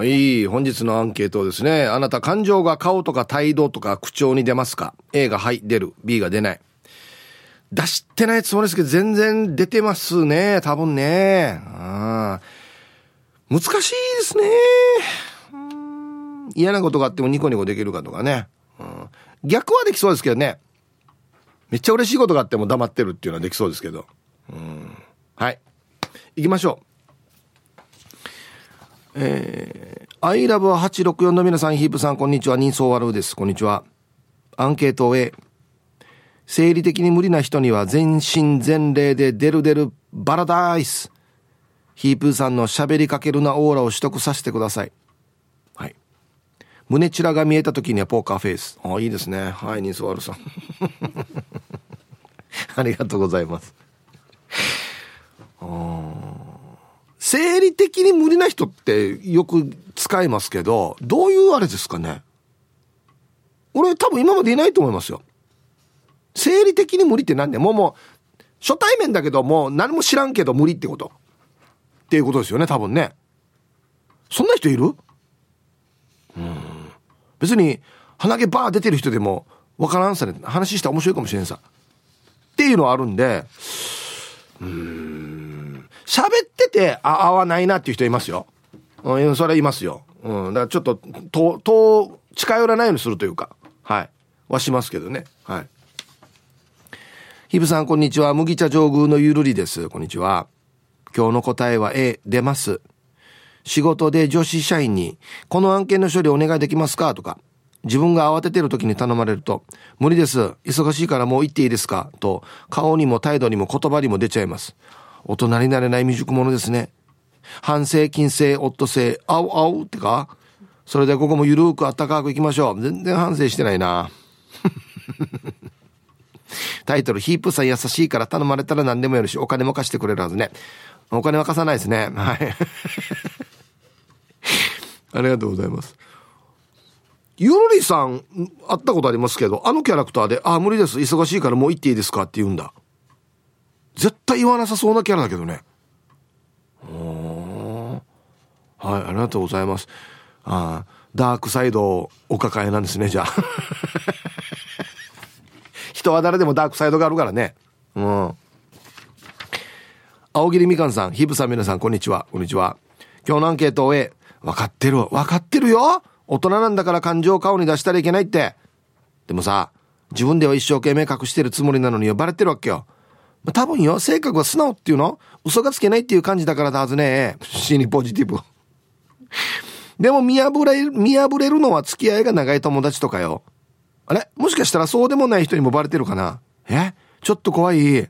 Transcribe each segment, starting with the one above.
はい、本日のアンケートですね。あなた感情が顔とか態度とか口調に出ますか ?A がはい、出る。B が出ない。出してないつもりですけど、全然出てますね。多分ね。あ難しいですね。嫌なことがあってもニコニコできるかとかね。うん、逆はできそうですけどね。めっちゃ嬉しいことがあっても黙ってるっていうのはできそうですけど。うん、はい。行きましょう。えー、アイラブは864の皆さん、ヒープさん、こんにちは。人相悪です。こんにちは。アンケート A。生理的に無理な人には全身全霊でデルデルバラダイス。ヒープーさんの喋りかけるなオーラを取得させてください。はい。胸チラが見えた時にはポーカーフェイス。ああ、いいですね。はい、ニスワルさん。ありがとうございます。生理的に無理な人ってよく使いますけど、どういうあれですかね？俺多分今までいないと思いますよ。生理的に無理って何で？もうもう、初対面だけどもう何も知らんけど無理ってこと。っていうことですよね、多分ね。そんな人いる？うん。別に、鼻毛バー出てる人でも、わからんさね、話したら面白いかもしれんさ。っていうのはあるんで、うん。喋ってて、あ、合わないなっていう人いますよ。うん、それはいますよ。うん。だからちょっと、と、と、近寄らないようにするというか、はい。はしますけどね。はい。ひぶさん、こんにちは。麦茶上宮のゆるりです。こんにちは。今日の答えは A、出ます。仕事で女子社員に、この案件の処理お願いできますか？とか、自分が慌ててる時に頼まれると、無理です。忙しいからもう行っていいですか？と、顔にも態度にも言葉にも出ちゃいます。大人になれない未熟者ですね。反省、金星、オット星、あうあうってかそれでここもゆるくあったかく行きましょう。全然反省してないな。タイトル、ヒープさん優しいから頼まれたら何でもやるし、お金も貸してくれるはずね。お金は貸さないですね。はい。ありがとうございます。ゆるりさん、会ったことありますけど、あのキャラクターで、あ、無理です。忙しいからもう行っていいですか？って言うんだ。絶対言わなさそうなキャラだけどね。はい、ありがとうございます。あダークサイドお抱えなんですね、じゃあ。人は誰でもダークサイドがあるからね。うん。青桐みかんさん、ヒブさん皆さん、こんにちは。こんにちは。今日のアンケートを終え、分かってる。分かってるよ大人なんだから感情を顔に出したらいけないって。でもさ、自分では一生懸命隠してるつもりなのにバレてるわけよ。まあ、多分よ、性格は素直っていうの？嘘がつけないっていう感じだからだはずね。死にポジティブ。でも見破れ、見破れるのは付き合いが長い友達とかよ。あれ？もしかしたらそうでもない人にもバレてるかな？え？ちょっと怖い。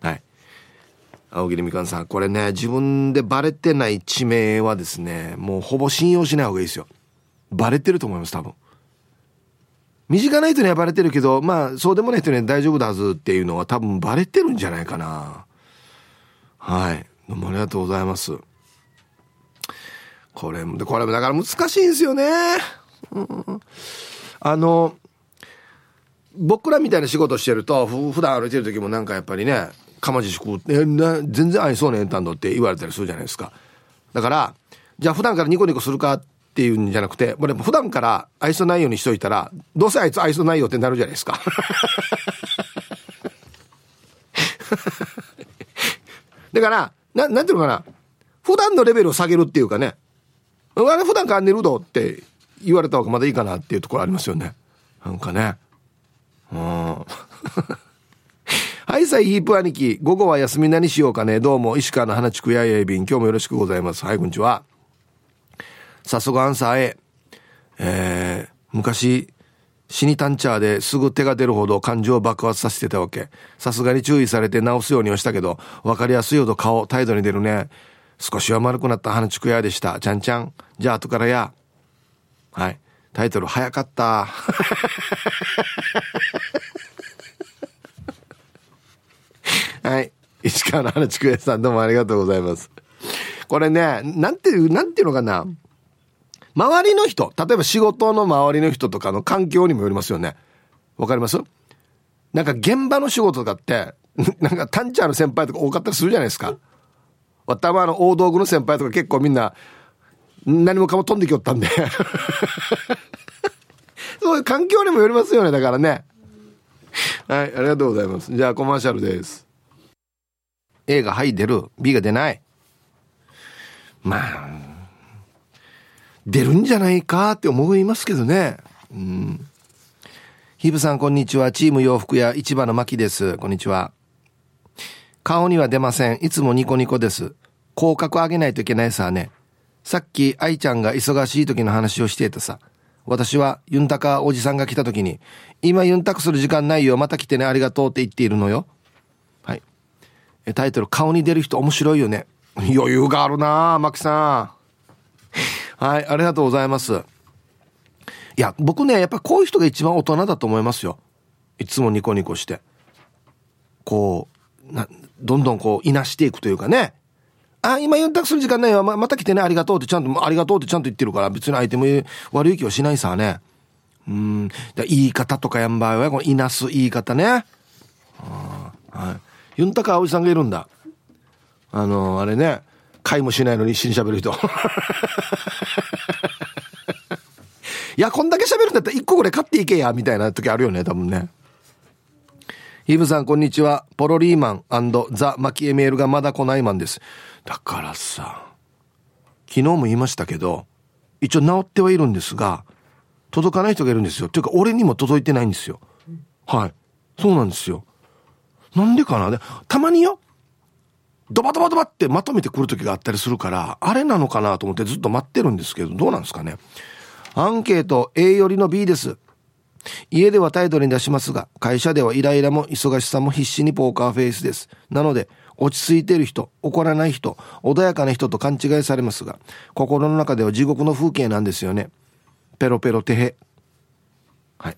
はい。青桐みかんさん、これね、自分でバレてない地名はですね、もうほぼ信用しない方がいいですよ。バレてると思います、多分。身近な人にはバレてるけど、まあ、そうでもない人には大丈夫だはずっていうのは多分バレてるんじゃないかな。はい。どうもありがとうございます。これも、これもだから難しいんですよね。あの、僕らみたいな仕事してると、ふ普段歩いてる時もなんかやっぱりね、かまじしく、え、な、全然愛そうねえんたんどって言われたりするじゃないですか。だから、じゃあ普段からニコニコするかってっていうんじゃなくて、俺普段から愛想ないようにしといたら、どうせあいつ愛想ないよってなるじゃないですか。だから、な、なんていうのかな。普段のレベルを下げるっていうかね。あれ普段から寝るどって言われた方がまだいいかなっていうところありますよね。なんかね。うん。はい、さい、ヒープ兄貴。午後は休み何しようかね。どうも、石川の花地区ややいびん。今日もよろしくございます。はい、こんにちは。早速アンサー A。えー、昔、死にタンチャーですぐ手が出るほど感情を爆発させてたわけ。さすがに注意されて直すようにはしたけど、わかりやすいほど顔、態度に出るね。少しは丸くなった花地区屋でした。ちゃんちゃん。じゃあ後からや。はい。タイトル、早かった。はい。石川の花ちくえさん、どうもありがとうございます。これね、なんていう、なんていうのかな。周りの人、例えば仕事の周りの人とかの環境にもよりますよね。わかります？なんか現場の仕事とかって、なんかタンチャーの先輩とか多かったりするじゃないですか。たまの大道具の先輩とか結構みんな、何もかも飛んできよったんで そういう環境にもよりますよね、だからね。はい、ありがとうございます。じゃあコマーシャルです。A がはい出る、B が出ない。まあ、出るんじゃないかって思いますけどね。うん。ヒブさん、こんにちは。チーム洋服屋市場の牧です。こんにちは。顔には出ません。いつもニコニコです。口角上げないといけないさね。さっき愛ちゃんが忙しい時の話をしていたさ。私はユンタカおじさんが来た時に、今ユンタクする時間ないよ、また来てね、ありがとうって言っているのよ。はい。タイトル、顔に出る人面白いよね。余裕があるなマキさん。はい、ありがとうございます。いや、僕ね、やっぱこういう人が一番大人だと思いますよ。いつもニコニコして。こう、な、どんどんこう、いなしていくというかね。あ、今ユンタクする時間ないわ。ままた来てね、ありがとうってちゃんと、ありがとうってちゃんと言ってるから、別に相手も悪い気はしないさね。うん。だ言い方とかやんばいは、このいなす言い方ね。はい。ユンタク葵さんがいるんだ。あのー、あれね、会もしないのに一緒に喋る人。いや、こんだけ喋るんだったら一個ぐらい買っていけや、みたいな時あるよね、多分ね。ヒブさん、こんにちは。ポロリーマンザ・マキエメールがまだ来ないマンです。だからさ、昨日も言いましたけど、一応治ってはいるんですが、届かない人がいるんですよ。というか、俺にも届いてないんですよ。はい。そうなんですよ。なんでかなで、たまによ、ドバドバドバってまとめてくる時があったりするから、あれなのかなと思ってずっと待ってるんですけど、どうなんですかね。アンケート A よりの B です。家では態度に出しますが、会社ではイライラも忙しさも必死にポーカーフェイスです。なので、落ち着いている人、怒らない人、穏やかな人と勘違いされますが、心の中では地獄の風景なんですよね。ペロペロテヘ。はい。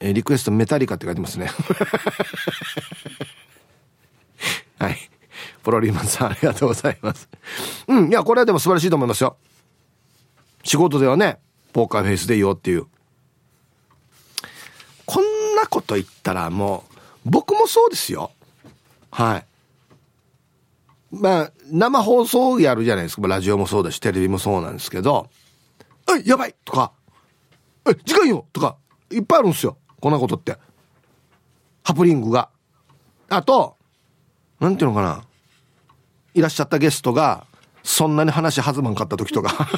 えー、リクエストメタリカって書いてますね。はい。プロリーマンさん、ありがとうございます。うん、いや、これはでも素晴らしいと思いますよ。仕事ではね、ポーカーフェイスでいいよっていう。こんなこと言ったらもう、僕もそうですよ。はい。まあ、生放送やるじゃないですか。ラジオもそうだし、テレビもそうなんですけど、え、やばいとか、え、時間よとか、いっぱいあるんですよ。こんなことって。ハプニングが。あと、なんていうのかな。いらっしゃったゲストが、そんなに話弾まんかった時とか。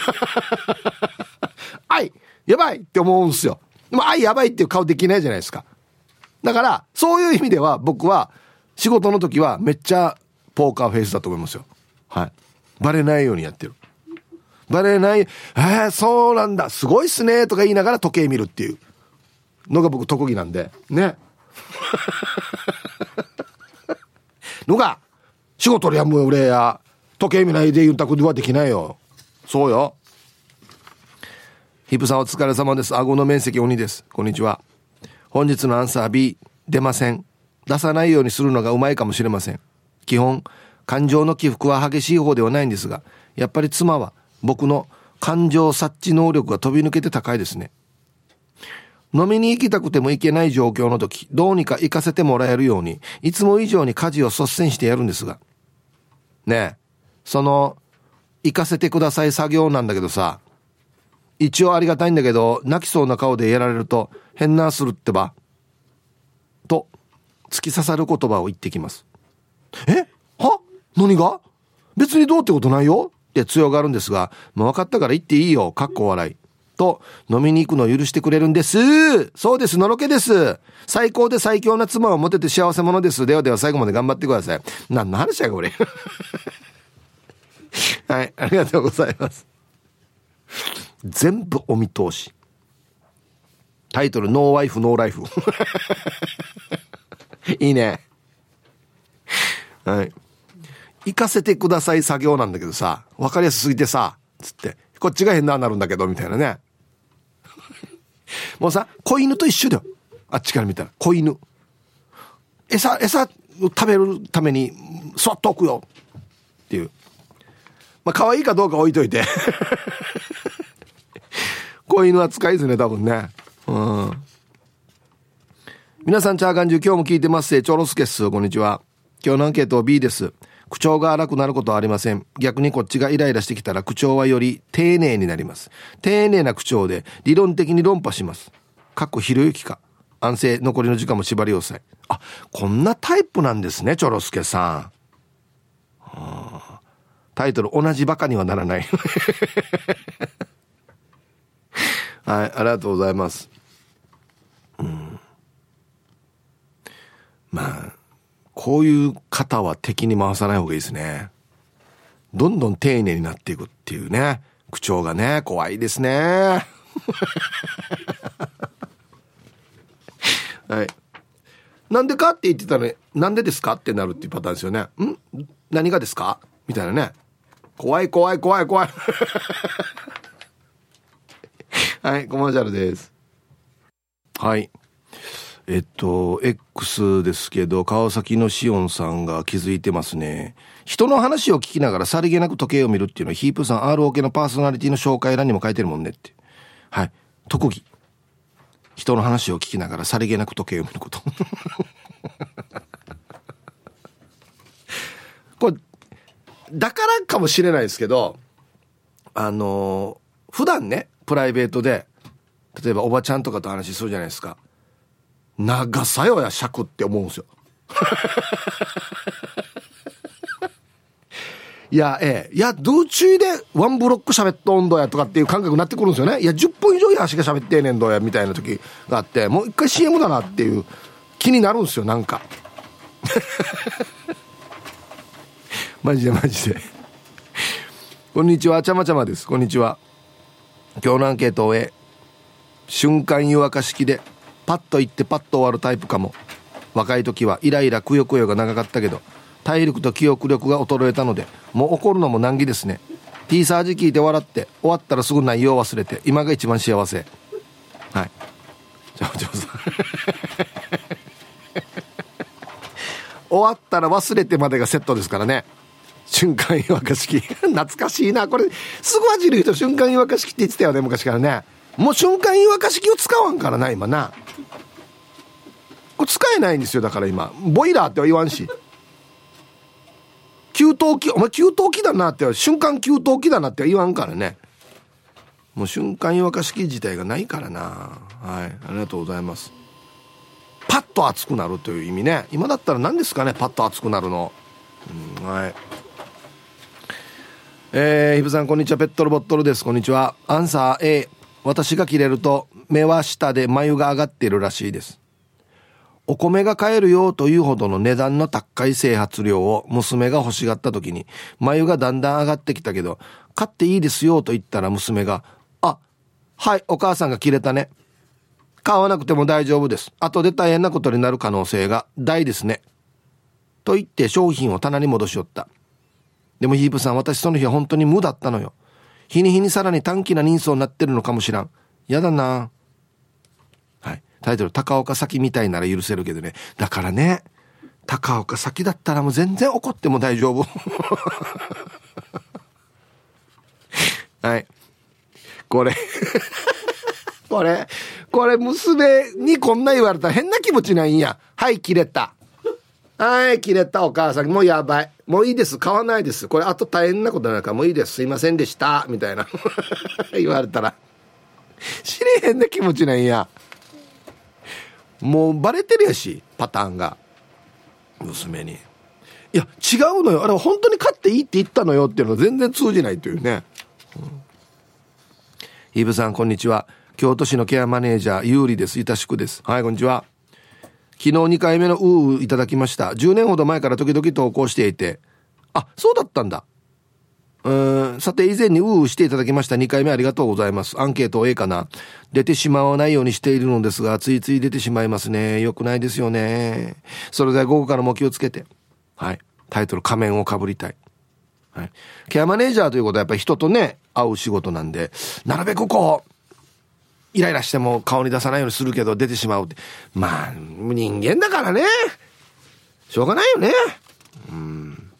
あいやばいって思うんすよ。でも、あいやばいっていう顔できないじゃないですか。だから、そういう意味では僕は仕事の時はめっちゃポーカーフェイスだと思いますよ。はい。バレないようにやってる。バレない、えー、そうなんだ、すごいっすね、とか言いながら時計見るっていうのが僕特技なんで、ね。のが、仕事でやむ俺や、時計見ないで言うたことはできないよ。そうよ。ヒップさんお疲れ様です。顎の面積鬼です。こんにちは。本日のアンサー B、出ません。出さないようにするのがうまいかもしれません。基本、感情の起伏は激しい方ではないんですが、やっぱり妻は僕の感情察知能力が飛び抜けて高いですね。飲みに行きたくても行けない状況の時、どうにか行かせてもらえるように、いつも以上に家事を率先してやるんですが。ねえ、その、行かせてください作業なんだけどさ、一応ありがたいんだけど、泣きそうな顔でやられると、変なするってば。と、突き刺さる言葉を言ってきます。え？は？何が？別にどうってことないよって強がるんですが、もう分かったから言っていいよ。かっこ笑い。と、飲みに行くのを許してくれるんです。そうです、のろけです。最高で最強な妻を持てて幸せ者です。ではでは最後まで頑張ってください。何の話やこれ。はい、ありがとうございます。全部お見通し。タイトル、ノーワイフ、ノーライフ。いいね。はい。行かせてください作業なんだけどさ、わかりやすすぎてさ、つって、こっちが変なになるんだけど、みたいなね。もうさ、子犬と一緒だよ。あっちから見たら、子犬。餌、餌を食べるために、そっと置くよ。っていう。まあ、可愛いかどうか置いといて。子犬扱いですね、多分ね。うん。皆さん、チャーガンジュ、今日も聞いてます。チョロスケス、こんにちは。今日のアンケート B です。口調が荒くなることはありません。逆にこっちがイライラしてきたら口調はより丁寧になります。丁寧な口調で理論的に論破します。かっこひろゆきか。安静、残りの時間も縛り要塞。あ、こんなタイプなんですね、チョロスケさん。タイトル、同じバカにはならない。はい、ありがとうございます。うん。まあ、こういう方は敵に回さない方がいいですね。どんどん丁寧になっていくっていうね。口調がね、怖いですね。はい。なんでかって言ってたら、ね、なんでですか？ってなるっていうパターンですよね。ん？何がですか？みたいなね。怖い怖い怖い怖い。はい、コマーシャルです。はい。えっと、X ですけど、川崎のしおんさんが気づいてますね。人の話を聞きながらさりげなく時計を見るっていうのは、ヒープさん ROK のパーソナリティの紹介欄にも書いてるもんねって。はい。特技。人の話を聞きながらさりげなく時計を見ること。これ、だからかもしれないですけど、あの普段ね、プライベートで、例えばおばちゃんとかと話するじゃないですか。長さよや尺って思うんですよ。いや、ええ。いや、道中でワンブロック喋っと温度やとかっていう感覚になってくるんですよね。いや、10分以上やしか喋ってえねんどや、みたいな時があって、もう一回 CM だなっていう気になるんですよ、なんか。マジでマジで。こんにちは、ちゃまちゃまです。こんにちは。今日のアンケートを終え、瞬間湯沸か式でパッと行ってパッと終わるタイプかも。若い時はイライラくよくよが長かったけど体力と記憶力が衰えたのでもう怒るのも難儀ですね。T サージ聞いて笑って終わったらすぐ内容忘れて今が一番幸せ。はい。じゃあお嬢さん。終わったら忘れてまでがセットですからね。瞬間湯沸か式 懐かしいな。これすぐ味る人瞬間湯沸か式って言ってたよね昔からね。もう瞬間湯沸か式を使わんからな今な。これ使えないんですよだから今。ボイラーっては言わんし。給湯器お前給湯器だなって瞬間給湯器だなって言わんからね。もう瞬間湯沸かし器自体がないからな。はい。ありがとうございます。パッと熱くなるという意味ね。今だったら何ですかねパッと熱くなるの、うん、はい。えー、ひぶさんこんにちは。ペットロボットルです。こんにちは。アンサー A 私が切れると目は下で眉が上がっているらしいですお米が買えるよというほどの値段の高い整髪料を娘が欲しがった時に、眉がだんだん上がってきたけど、買っていいですよと言ったら娘が、あ、はい、お母さんが切れたね。買わなくても大丈夫です。後で大変なことになる可能性が大ですね。と言って商品を棚に戻しよった。でもヒープさん、私その日は本当に無だったのよ。日に日にさらに短期な人相になってるのかもしらん。やだなはいタイトル、高岡咲みたいなら許せるけどね。だからね、高岡咲だったらもう全然怒っても大丈夫。はい。これこれ、これ娘にこんな言われたら変な気持ちないんや。はい、切れた。はい、切れたお母さん。もうやばい。もういいです。買わないです。これあと大変なことになるからもういいです。すいませんでした。みたいな。言われたら。知れへんな気持ちなんや。もうバレてるやしパターンが娘にいや違うのよあれ本当に勝っていいって言ったのよっていうのは全然通じないというね、うん、イブさんこんにちは京都市のケアマネージャー有利ですいたしくですはいこんにちは昨日2回目のウーいただきました10年ほど前から時々投稿していてあそうだったんだうーんさて以前にううしていただきました2回目ありがとうございます。アンケート A かな出てしまわないようにしているのですが、ついつい出てしまいますね。よくないですよね。それでは午後からも気をつけて。はい。タイトル仮面をかぶりたい。はい。ケアマネージャーということはやっぱり人とね、会う仕事なんで、なるべくこう、イライラしても顔に出さないようにするけど出てしまうって。まあ、人間だからね。しょうがないよね。うん。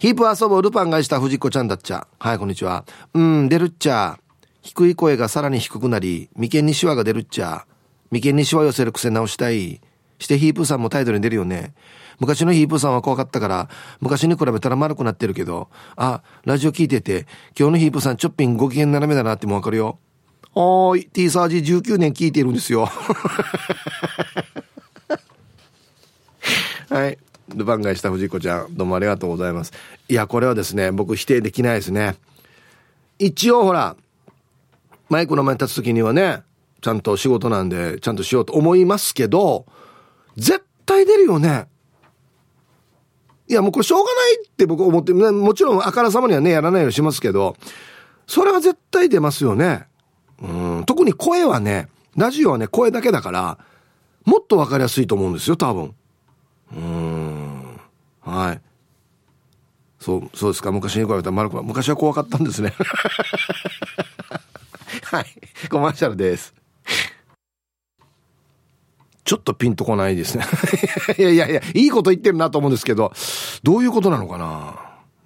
ヒープ遊ぼうルパンがした藤子ちゃんだっちゃ。はい、こんにちは。うん、出るっちゃ。低い声がさらに低くなり、眉間にシワが出るっちゃ。眉間にシワ寄せる癖直したい。してヒープさんも態度に出るよね。昔のヒープさんは怖かったから、昔に比べたら丸くなってるけど、あ、ラジオ聞いてて、今日のヒープさんちょっぴんご機嫌斜めだなってもわかるよ。おーい、T サージ19年聞いてるんですよ。はい。ル番外した藤子ちゃん、どうもありがとうございます。いや、これはですね、僕否定できないですね。一応ほら、マイクの前に立つ時にはね、ちゃんと仕事なんで、ちゃんとしようと思いますけど、絶対出るよね。いや、もうこれしょうがないって僕思って、ね、もちろんあからさまにはね、やらないようにしますけど、それは絶対出ますよね。うん、特に声はね、ラジオはね、声だけだから、もっとわかりやすいと思うんですよ、多分。うん。はい。そう、そうですか。昔に比べたら丸く昔は怖かったんですね。はい。コマーシャルです。ちょっとピンとこないですね。いやいやいや、いいこと言ってるなと思うんですけど、どういうことなのかな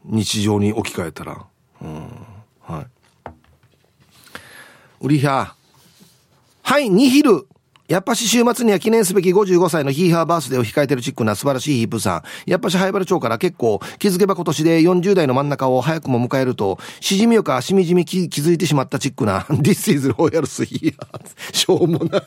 日常に置き換えたら。うん。はい。ウリヒャはい、ニヒル。やっぱし週末には記念すべき55歳のヒーハーバースデーを控えてるチックな素晴らしいヒープさん。やっぱし灰原町から結構気づけば今年で40代の真ん中を早くも迎えると、しじみよかしみじみ気づいてしまったチックな This is Royal スヒーハー。しょうもな。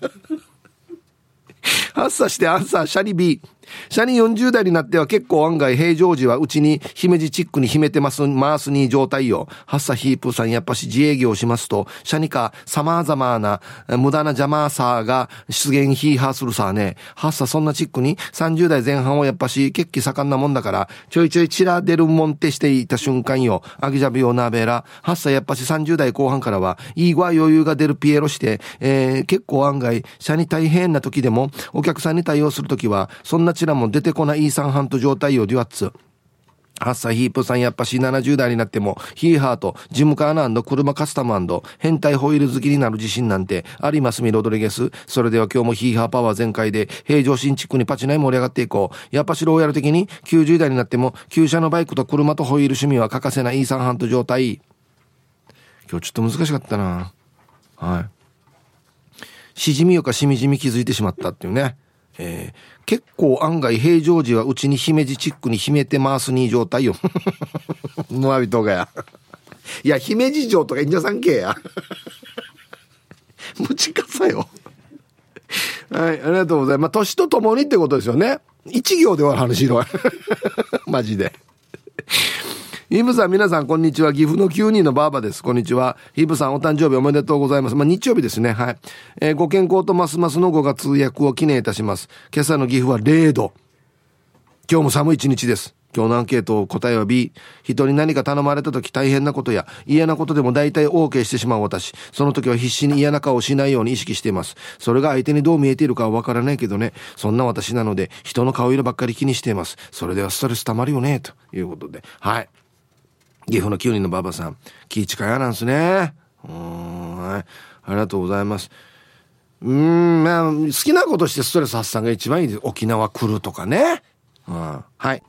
発作してアンサー、シャリ B。シャリ40代になっては結構案外平常時はうちに姫路チックに秘めてます、マースに状態よ。ハッサヒープさんやっぱし自営業しますと、シャニか様々な無駄な邪魔さが出現ヒーハーするさね。ハッサそんなチックに30代前半はやっぱし血気盛んなもんだから、ちょいちょいチラ出るもんってしていた瞬間よ。アギジャビオナベラ。ハッサやっぱし30代後半からは、いい具合余裕が出るピエロして、えー、結構案外、シャニ大変な時でも、お客さんに対応する時は、そんなチラも出てこないイーサンハント状態よ、デュアッツ。ハッサヒープさんやっぱし70代になっても、ヒーハーとジムカーナ車カスタム変態ホイール好きになる自信なんてありますみロドリゲス。それでは今日もヒーハーパワー全開で平常心チックにパチナイ盛り上がっていこう。やっぱしローヤル的に90代になっても旧車のバイクと車とホイール趣味は欠かせないイーサンハント状態。今日ちょっと難しかったな。はい。しじみよかしみじみ気づいてしまったっていうね。えー、結構案外平常時はうちに姫路チックに秘めてますに状態よ。ムアビトがや。いや、姫路城とかいんじゃさんけや。むちかさよ。はい、ありがとうございます。まあ、年とともにってことですよね。一行で終わる話ろ。マジで。ヒブさん、皆さん、こんにちは。岐阜の9人のバーバです。こんにちは。ヒブさん、お誕生日おめでとうございます。まあ、日曜日ですね。はい。えー、ご健康とますますの5月役を記念いたします。今朝の岐阜は0度。今日も寒い一日です。今日のアンケートを答えは B。人に何か頼まれた時大変なことや嫌なことでも大体 OK してしまう私。その時は必死に嫌な顔をしないように意識しています。それが相手にどう見えているかはわからないけどね。そんな私なので人の顔色ばっかり気にしています。それではストレス溜まるよね。ということで。はい。岐阜の9人の馬場さん、気近やなんすね。うん、はい。ありがとうございます。うん、まあ、好きなことしてストレス発散が一番いいです。沖縄来るとかね。うん、はい。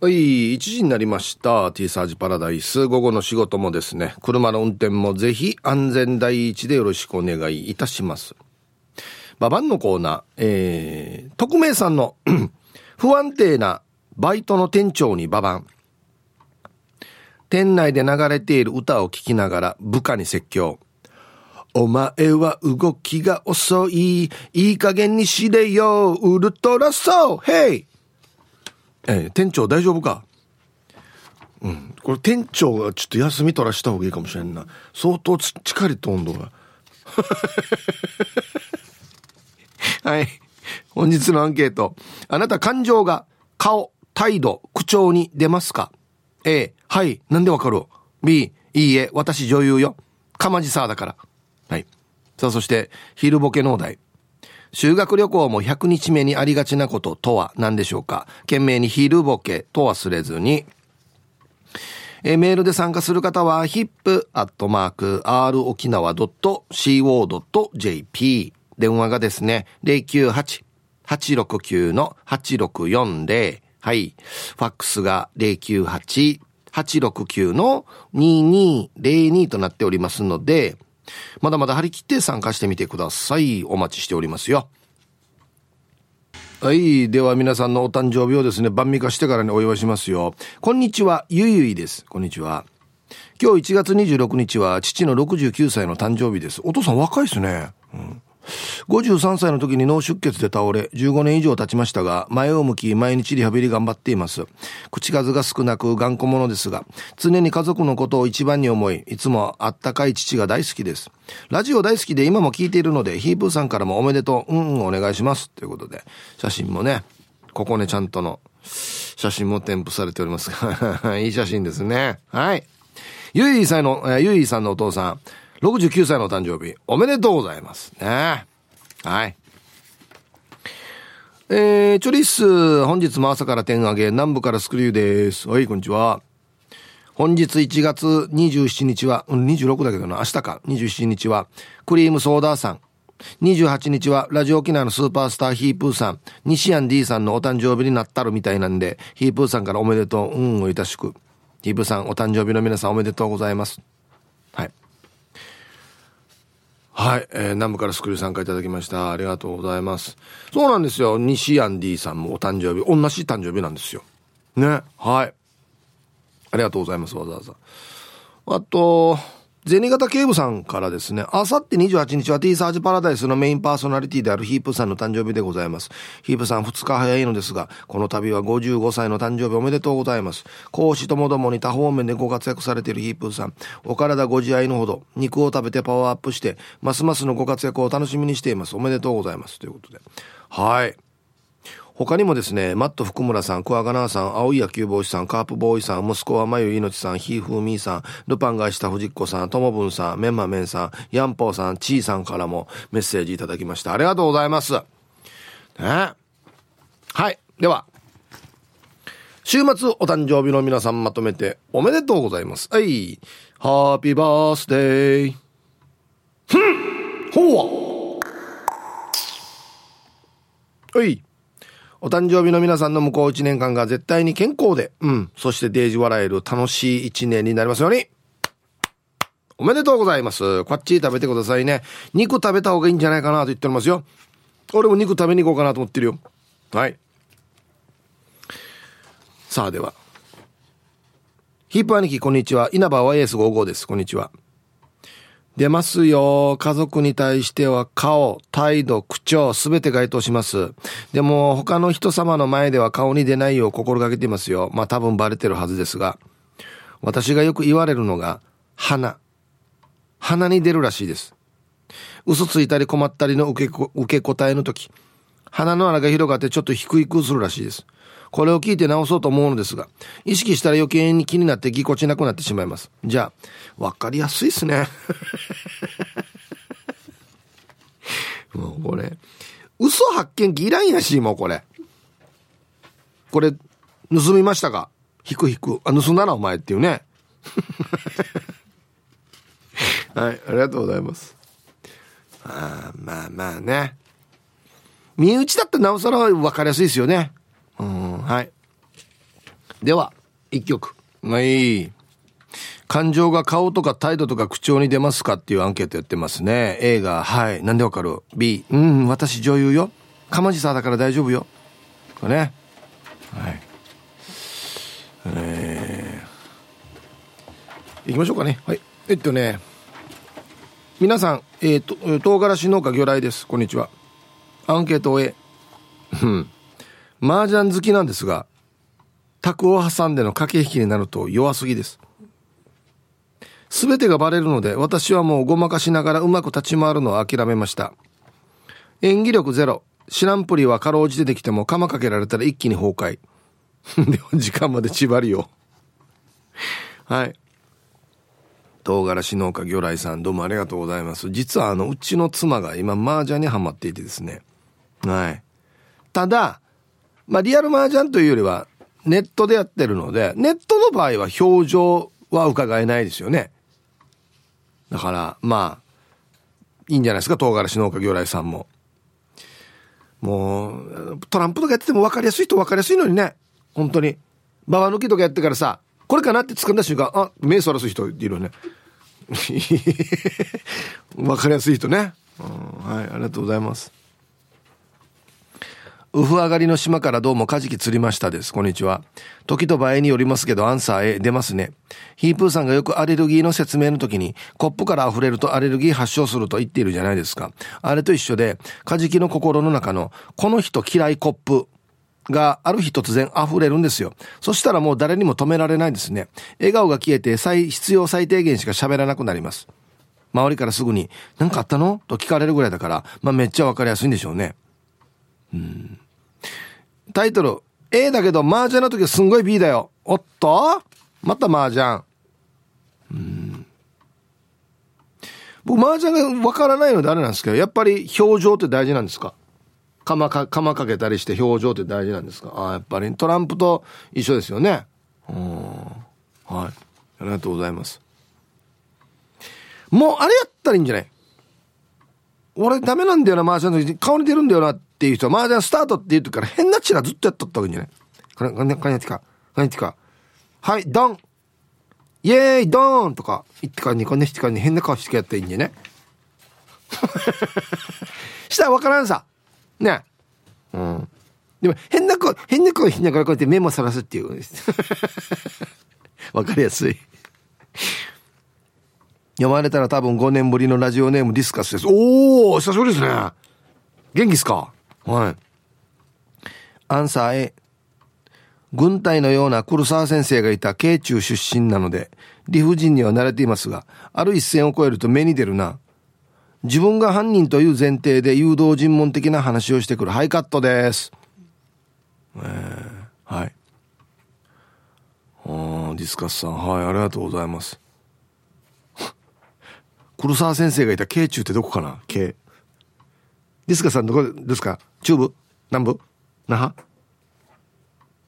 はい、1時になりました。T サージパラダイス。午後の仕事もですね、車の運転もぜひ安全第一でよろしくお願いいたします。ババンのコーナー、えー、匿名さんの 不安定なバイトの店長にババン。店内で流れている歌を聴きながら部下に説教。お前は動きが遅い。いい加減にしれよ。ウルトラソーヘイえー、店長大丈夫か？うん。これ店長がちょっと休み取らした方がいいかもしれんな。相当ち、かりと温度が。はい。本日のアンケート。あなた感情が顔、態度、口調に出ますか？A、はい、なんでわかる ?B、いいえ、私女優よ。かまじさだから。はい。さあ、そして、昼ボケのお題。修学旅行も100日目にありがちなこととは何でしょうか？懸命に昼ボケと忘れずに。えメールで参加する方は hip.rokinawa.co.jp 電話がですね、098-869-8640はい。ファックスが098-869の2202となっておりますので、まだまだ張り切って参加してみてください。お待ちしておりますよ。はい。では皆さんのお誕生日をですね晩味化してからにお祝いしますよ。こんにちはゆいゆいです。こんにちは。今日1月26日は父の69歳の誕生日です。お父さん若いですね、うん。53歳の時に脳出血で倒れ、15年以上経ちましたが、前を向き毎日リハビリ頑張っています。口数が少なく頑固者ですが、常に家族のことを一番に思い、いつもあったかい父が大好きです。ラジオ大好きで今も聞いているので、ヒープーさんからもおめでとう、うんうんお願いします。ということで、写真もね、ここねちゃんとの写真も添付されておりますが、いい写真ですね。はい。ゆいさんの、ゆいさんのお父さん、69歳のお誕生日、おめでとうございます。ね。はい。えー、チョリス、本日も朝から点上げ、南部からスクリューです。はい、こんにちは。本日1月27日は、うん、26だけどな、明日か、27日は、クリームソーダーさん。28日は、ラジオ沖縄のスーパースターヒープーさん、西安 D さんのお誕生日になったるみたいなんで、ヒープーさんからおめでとう、うん、おいたしく。ヒープーさん、お誕生日の皆さんおめでとうございます。はい。はい、えー、南部からスクリュー参加いただきました。ありがとうございます。そうなんですよ。西アンディさんもお誕生日、同じ誕生日なんですよ。ね。はい。ありがとうございます、わざわざ。あと、銭形警部さんからですね、あさって28日は T サージパラダイスのメインパーソナリティであるヒープさんの誕生日でございます。ヒープさん2日早いのですが、この度は55歳の誕生日おめでとうございます。講師ともどもに多方面でご活躍されているヒープさん、お体ご自愛のほど、肉を食べてパワーアップして、ますますのご活躍を楽しみにしています。おめでとうございます。ということで。はい。他にもですね、マット福村さん、クワガナーさん、青い野球帽子さん、カープボーイさん、息子はまゆいのちさん、ひーふーみーさん、ルパンがした藤子さん、ともぶんさん、メンマメンさん、ヤンポーさん、ちーさんからもメッセージいただきました。ありがとうございます。ね。はい。では、週末お誕生日の皆さんまとめておめでとうございます。はい。ハッピーバースデー。ふんほうはい。お誕生日の皆さんの向こう1年間が絶対に健康で、うん、そしてデージ笑える楽しい1年になりますように。おめでとうございます。こっち食べてくださいね。肉食べた方がいいんじゃないかなと言っておりますよ。俺も肉食べに行こうかなと思ってるよ。はい。さあでは。ヒープ兄貴、こんにちは。稲葉 YS55 です。こんにちは。出ますよ。家族に対しては顔、態度、口調、すべて該当します。でも他の人様の前では顔に出ないよう心がけていますよ。まあ多分バレてるはずですが。私がよく言われるのが、鼻。鼻に出るらしいです。嘘ついたり困ったりの受け受け答えの時、鼻の穴が広がってちょっと低いくするらしいです。これを聞いて直そうと思うのですが、意識したら余計に気になってぎこちなくなってしまいます。じゃあ、わかりやすいっすね。もうこれ、嘘発見器いらんやし、もうこれ。これ、盗みましたか？引く引く。あ、盗んだな、お前っていうね。はい、ありがとうございます。あまあまあね。身内だったらなおさら分かりやすいですよね。うん、はい。では、一曲。はい。感情が顔とか態度とか口調に出ますかっていうアンケートやってますね。映画、はい。なんでわかる ?B、うん、私女優よ。かまじさだから大丈夫よ。これね。はい。えー、行きましょうかね。はい。えっとね、皆さん、えっ、ー、と、唐辛子農家魚雷です。こんにちは。アンケートを終え。うん。麻雀好きなんですが、卓を挟んでの駆け引きになると弱すぎです。すべてがバレるので、私はもうごまかしながらうまく立ち回るのを諦めました。演技力ゼロ。知らんぷりはかろうじてできても釜かけられたら一気に崩壊。でも時間まで縛りよ。はい。唐辛子農家魚雷さんどうもありがとうございます。実はあの、うちの妻が今麻雀にハマっていてですね。はい。ただ、まあ、リアル麻雀というよりは、ネットでやってるので、ネットの場合は表情は伺えないですよね。だから、まあ、いいんじゃないですか、唐辛子農家魚雷さんも。もう、トランプとかやってても分かりやすい人分かりやすいのにね。本当に。ババ抜きとかやってからさ、これかなって掴んだ瞬間、あ、目そらす人いるよね。分かりやすい人ね。うん、はい、ありがとうございます。ウフ上がりの島からどうもカジキ釣りましたです。こんにちは。時と場合によりますけど、アンサー A 出ますね。ヒープーさんがよくアレルギーの説明の時に、コップから溢れるとアレルギー発症すると言っているじゃないですか。あれと一緒で、カジキの心の中の、この人嫌いコップがある日突然溢れるんですよ。そしたらもう誰にも止められないですね。笑顔が消えて最、必要最低限しか喋らなくなります。周りからすぐに、何かあったのと聞かれるぐらいだから、まあめっちゃわかりやすいんでしょうね。うんタイトル A だけど麻雀の時はすんごい B だよ。おっと？また麻雀。うん。僕麻雀がわからないのであれなんですけどやっぱり表情って大事なんですか？釜か釜かけたりして表情って大事なんですか？ああやっぱりトランプと一緒ですよね。うん。はい。ありがとうございます。もうあれやったらいいんじゃない？俺ダメなんだよな、麻雀の時。顔に出るんだよなっていう人は、麻雀スタートって言う時から変なチラずっとやっとったわけじゃないこれ、これ、これやってか。これやってか。はい、ドンイェーイドーンとか言ってからにこんな人からに変な顔してやったらいいんじゃねしたらわからんさ。ね。うん。でも変な子、変な子しながらこうやって目もさらすっていう。わかりやすい。読まれたら多分5年ぶりのラジオネームディスカスです。おー久しぶりですね。元気っすか？はい。アンサー A。軍隊のような黒沢先生がいた慶中出身なので、理不尽には慣れていますが、ある一線を越えると目に出るな。自分が犯人という前提で誘導尋問的な話をしてくるハイカットです。えー、はい。あ、ディスカスさん、はい、ありがとうございます。黒沢先生がいた京中ってどこかな？京。ディスカスさんどこですか？中部？南部？那覇？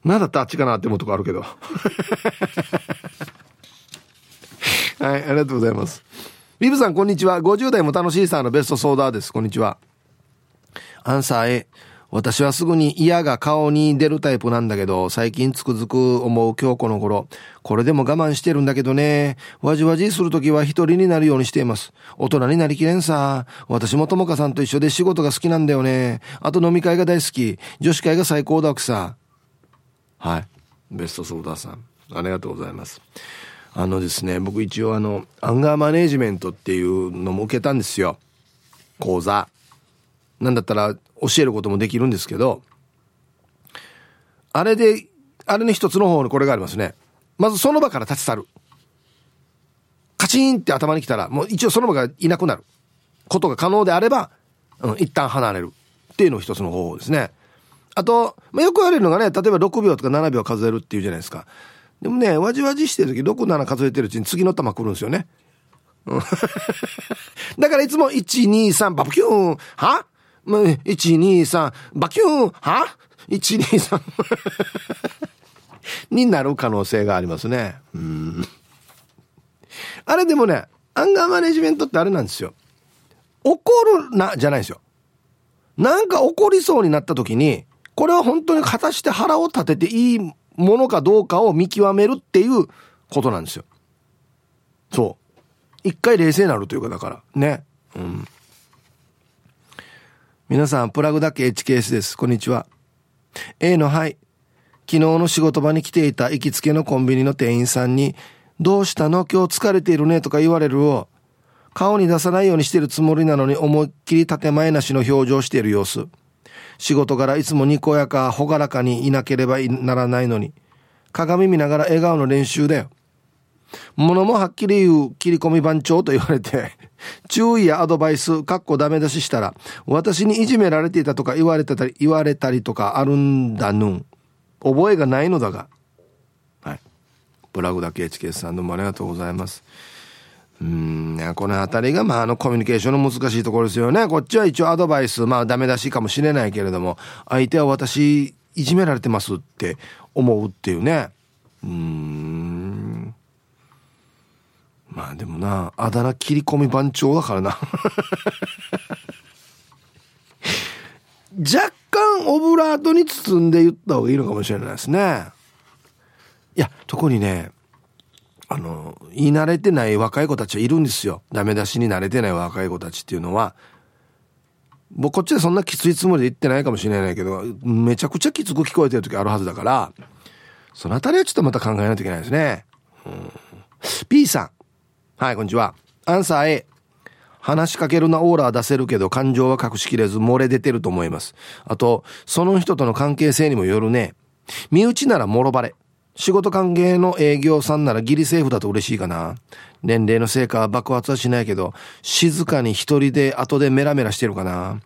なだったらあっちかなって思うとこあるけど。はい、ありがとうございます。リブさん、こんにちは。50代も楽しいさんのベストソーダーです。こんにちは。アンサー A。私はすぐに嫌が顔に出るタイプなんだけど、最近つくづく思う今日この頃、これでも我慢してるんだけどね、わじわじするときは一人になるようにしています。大人になりきれんさ。私もともかさんと一緒で仕事が好きなんだよね。あと飲み会が大好き。女子会が最高だくさ。はい。ベストソーダーさん。ありがとうございます。あのですね、僕一応あの、アンガーマネージメントっていうのも受けたんですよ。講座。なんだったら教えることもできるんですけど、あれで、あれの一つの方にこれがありますね。まずその場から立ち去る。カチンって頭に来たら、もう一応その場がいなくなる。ことが可能であれば、うん、一旦離れる。っていうのを一つの方法ですね。あと、まあ、よく言われるのがね、例えば6秒とか7秒数えるっていうじゃないですか。でもね、わじわじしてる時6、7数えてるうちに次の玉来るんですよね。だからいつも1、2、3、バブキューン、は？まあ、1、2、3、バキューンは ?1、2、3 になる可能性がありますね。うん。あれでもね、アンガーマネジメントってあれなんですよ。怒るな、じゃないですよ。なんか怒りそうになった時に、これは本当に果たして腹を立てていいものかどうかを見極めるっていうことなんですよ。そう。一回冷静になるというか、だから。ね。うん。皆さん、プラグだけ HKS です。こんにちは。A のはい。昨日の仕事場に来ていた行きつけのコンビニの店員さんに、どうしたの？今日疲れているねとか言われるを、顔に出さないようにしてるつもりなのに思いっきり建前なしの表情をしている様子。仕事柄いつもにこやか、ほがらかにいなければならないのに、鏡見ながら笑顔の練習だよ。物もはっきり言う切り込み番長と言われて、注意やアドバイス、かっこダメ出ししたら、私にいじめられていたとか言われてたり、言われたりとかあるんだぬん。覚えがないのだが。はい。ブラグだけ HK さんどうもありがとうございます。うん、この辺りが、まあ、あの、コミュニケーションの難しいところですよね。こっちは一応アドバイス、まあ、ダメ出しかもしれないけれども、相手は私、いじめられてますって思うっていうね。うん。まあでもな、あだ名切り込み番長だからな。若干オブラートに包んで言った方がいいのかもしれないですね。いや、特にね、あの、言い慣れてない若い子たちはいるんですよ。ダメ出しに慣れてない若い子たちっていうのは、僕こっちでそんなきついつもりで言ってないかもしれないけど、めちゃくちゃきつく聞こえてる時あるはずだから、そのあたりはちょっとまた考えないといけないですね。うん、P さん。はい、こんにちは。アンサー A。話しかけるなオーラは出せるけど感情は隠しきれず漏れ出てると思います。あと、その人との関係性にもよるね。身内ならもろバレ。仕事関係の営業さんならギリセーフだと嬉しいかな。年齢のせいか爆発はしないけど、静かに一人で後でメラメラしてるかな。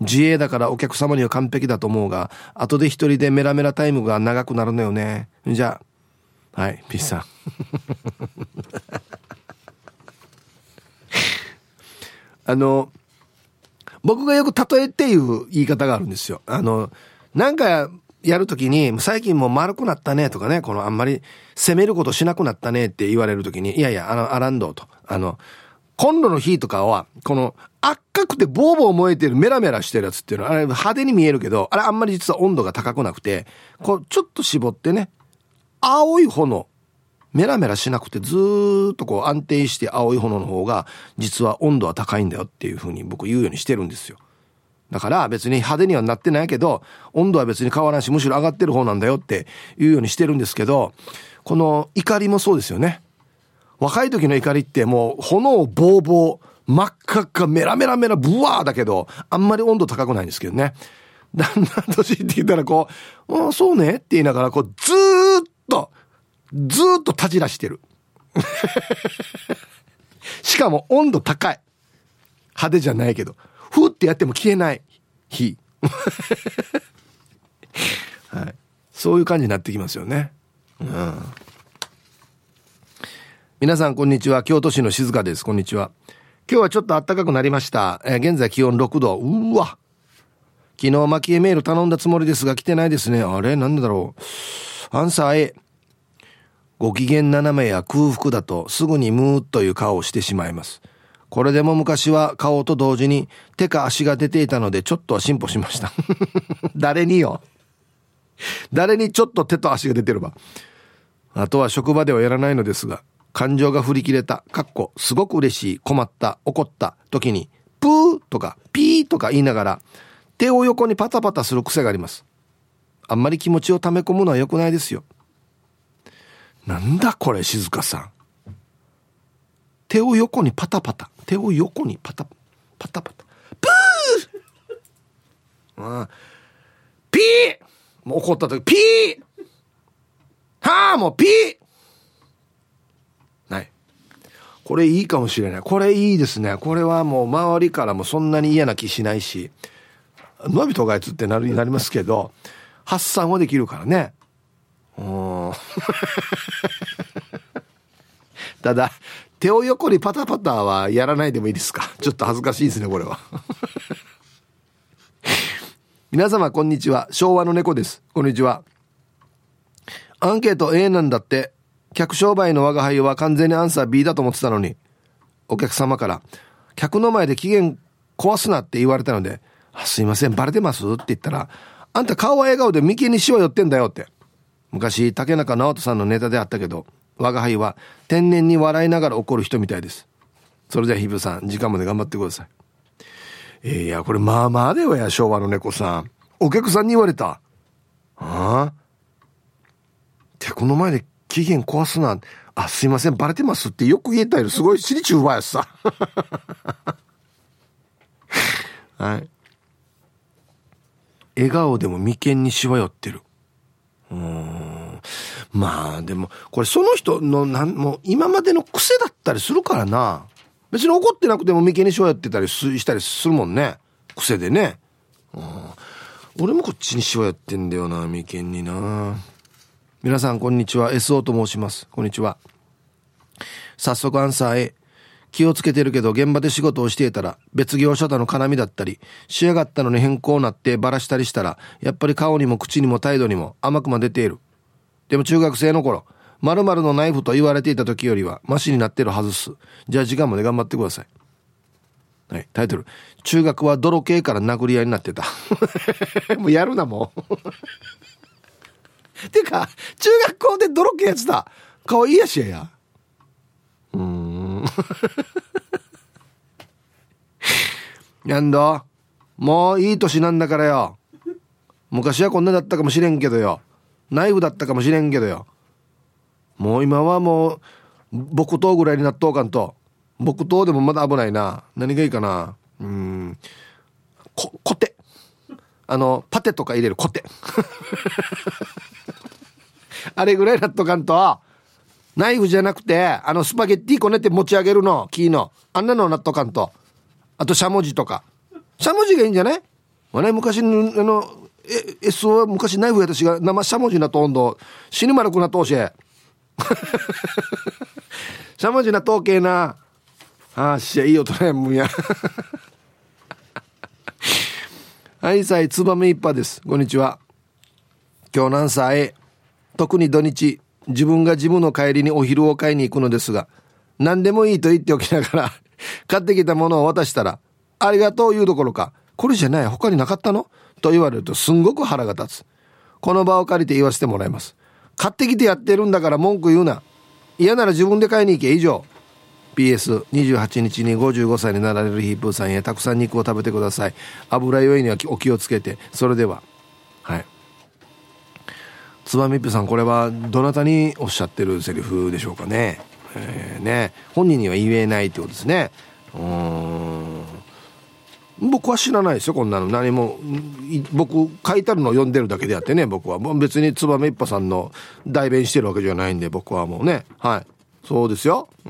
自営だからお客様には完璧だと思うが、後で一人でメラメラタイムが長くなるのよね。じゃあ、はい、ピッサン。あの、僕がよく例えっていう言い方があるんですよ。あの、なんかやるときに、最近もう丸くなったねとかね、このあんまり攻めることしなくなったねって言われるときに、いやいや、あの、アランドと、あの、コンロの火とかは、この赤くてボーボー燃えてるメラメラしてるやつっていうのは、あれ派手に見えるけど、あれあんまり実は温度が高くなくて、こう、ちょっと絞ってね、青い炎、メラメラしなくてずっとこう安定して青い炎の方が、実は温度は高いんだよっていうふうに僕言うようにしてるんですよ。だから別に派手にはなってないけど、温度は別に変わらんし、むしろ上がってる方なんだよっていうようにしてるんですけど、この怒りもそうですよね。若い時の怒りってもう炎ボーボー、真っ赤っかメラメラメラブワーだけど、あんまり温度高くないんですけどね。だんだん年って言ったらこう、ああ、そうねって言いながらこうずーっと、ずっと立ち出してる。しかも温度高い。派手じゃないけど。ふーってやっても消えない火。はい。そういう感じになってきますよね。うん。皆さん、こんにちは。京都市の静香です。こんにちは。今日はちょっと暖かくなりました。えー、現在気温6度。うわ。昨日巻き絵メール頼んだつもりですが来てないですね。あれ？なんでだろう。アンサー A。ご機嫌斜めや空腹だとすぐにムーという顔をしてしまいます。これでも昔は顔と同時に手か足が出ていたのでちょっとは進歩しました。誰によ。誰にちょっと手と足が出てれば。あとは職場ではやらないのですが、感情が振り切れた、かっこ、すごく嬉しい、困った、怒った時に、プーとかピーとか言いながら、手を横にパタパタする癖があります。あんまり気持ちを溜め込むのは良くないですよ。なんだこれ、静香さん。手を横にパタパタ。手を横にパタ、パタパタ。プーああピーもう怒った時、ピーはあもうピーない。これいいかもしれない。これいいですね。これはもう周りからもそんなに嫌な気しないし、のびとがやつってなるになりますけど、発散はできるからね。ただ、手を横にパタパタはやらないでもいいですか？ちょっと恥ずかしいですね、これは。皆様、こんにちは。昭和の猫です。こんにちは。アンケート A なんだって、客商売の我が輩は完全にアンサー B だと思ってたのに、お客様から、客の前で機嫌壊すなって言われたので、すいません、バレてます？って言ったら、あんた顔は笑顔で眉間にしわ寄ってんだよって。昔、竹中直人さんのネタであったけど、我が輩は天然に笑いながら怒る人みたいです。それではひぶさん、時間まで頑張ってください。えー、いや、これまあまあではや、昭和の猫さん。お客さんに言われた。ああ？てこの前で期限壊すな。あ、すいません、バレてますってよく言えたよ。すごい尻中ばやさ。はい。笑顔でも眉間にしわ寄ってる。うん。まあでも、これその人のなん、もう今までの癖だったりするからな。別に怒ってなくても眉間にしわやってたりしたりするもんね。癖でね。うん、俺もこっちにしわやってんだよな、眉間にな。皆さんこんにちは。SO と申します。こんにちは。早速アンサーへ。気をつけてるけど現場で仕事をしていたら別業者との絡みだったり仕上がったのに変更なってバラしたりしたらやっぱり顔にも口にも態度にも甘くま出ているでも中学生の頃、〇〇のナイフと言われていた時よりはマシになってるはずっす。じゃあ時間まで頑張ってください。はい、タイトル。中学は泥系から殴り合いになってた。もうやるな、もう。てか、中学校で泥系やつだ。かわいいやしやや。うん。やんどもういい年なんだからよ。昔はこんなだったかもしれんけどよ。ナイフだったかもしれんけどよ。もう今はもう木刀ぐらいになっとうかんと。木刀でもまだ危ないな。何がいいかな。うん。こコテ。あのパテとか入れるコテ。あれぐらいなっとかんと。ナイフじゃなくてあのスパゲッティこねて持ち上げるの木の。あんなのなっとかんと。あとしゃもじとか。しゃもじがいいんじゃない？まあね昔のあのえ S は昔ナイフやったしが生しゃもじなと温度。死に丸くなっとうし しゃもじなとうけな。ああしゃいい音ねむや。はいさいつばめいっぱです。こんにちは。今日何歳特に土日。自分がジムの帰りにお昼を買いに行くのですが何でもいいと言っておきながら 買ってきたものを渡したらありがとう言うどころかこれじゃない他になかったの？と言われるとすんごく腹が立つ。この場を借りて言わせてもらいます。買ってきてやってるんだから文句言うな。嫌なら自分で買いに行け以上。PS28 日に55歳になられるヒープーさんへたくさん肉を食べてください。油酔いにはお気をつけて。それでは。はい。つばみっぺさんこれはどなたにおっしゃってるセリフでしょうかね。えー、ね。本人には言えないってことですね。うん。僕は知らないですよこんなの。何も僕書いてあるのを読んでるだけであってね僕は。別につばめいっぱさんの代弁してるわけじゃないんで僕はもうね。はい。そうですよ。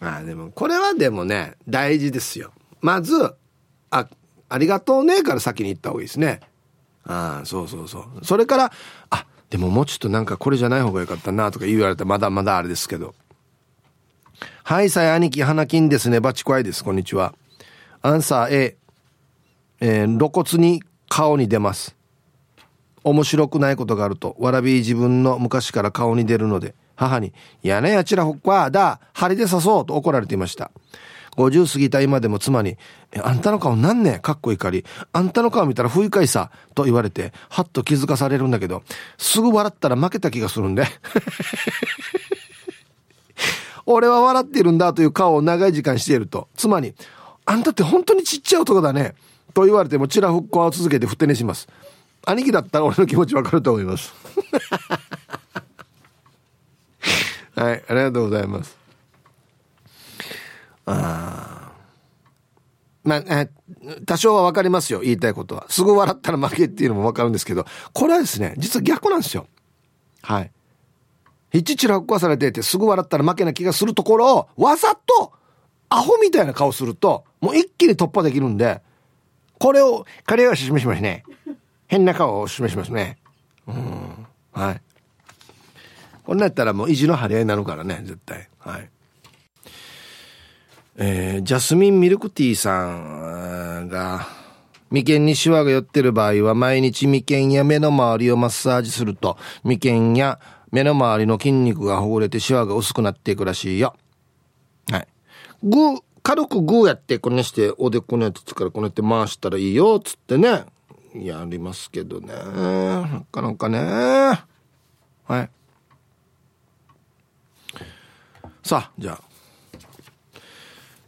まあでもこれはでもね大事ですよ。まずあありがとうねから先に言った方がいいですねああそうそうそうそれからあでももうちょっとなんかこれじゃない方がよかったなとか言われたらまだまだあれですけどはい、さや兄貴、花金ですね。バチコアイです。こんにちは。アンサー A。えー、露骨に顔に出ます。面白くないことがあると、わらび自分の昔から顔に出るので、母に、やねやちらほっか、だ、針で刺そうと怒られていました。50過ぎた今でも妻に、あんたの顔なんねかっこいいかり。あんたの顔見たら不愉快さ。と言われて、はっと気づかされるんだけど、すぐ笑ったら負けた気がするんで。俺は笑ってるんだという顔を長い時間していると、妻に、あんたって本当にちっちゃい男だね。と言われても、ちらふっこを続けてふて寝します。兄貴だったら俺の気持ちわかると思います。はい、ありがとうございます。あまあ、多少はわかりますよ、言いたいことは。すぐ笑ったら負けっていうのもわかるんですけど、これはですね、実は逆なんですよ。はい。ひっちちら壊されててすぐ笑ったら負けな気がするところをわざとアホみたいな顔するともう一気に突破できるんでこれを彼は示しますね。変な顔を示しますね。うん。はい。こんなやったらもう意地の張り合いになるからね絶対。はい。えー、ジャスミンミルクティーさんが眉間にシワが寄ってる場合は毎日眉間や目の周りをマッサージすると眉間や目の周りの筋肉がほぐれてシワが薄くなっていくらしいよ。はい。グー、軽くグーやってこねしておでこのやつつからこねって回したらいいよっ、つってね。やりますけどね。なかなかね。はい。さあ、じゃあ。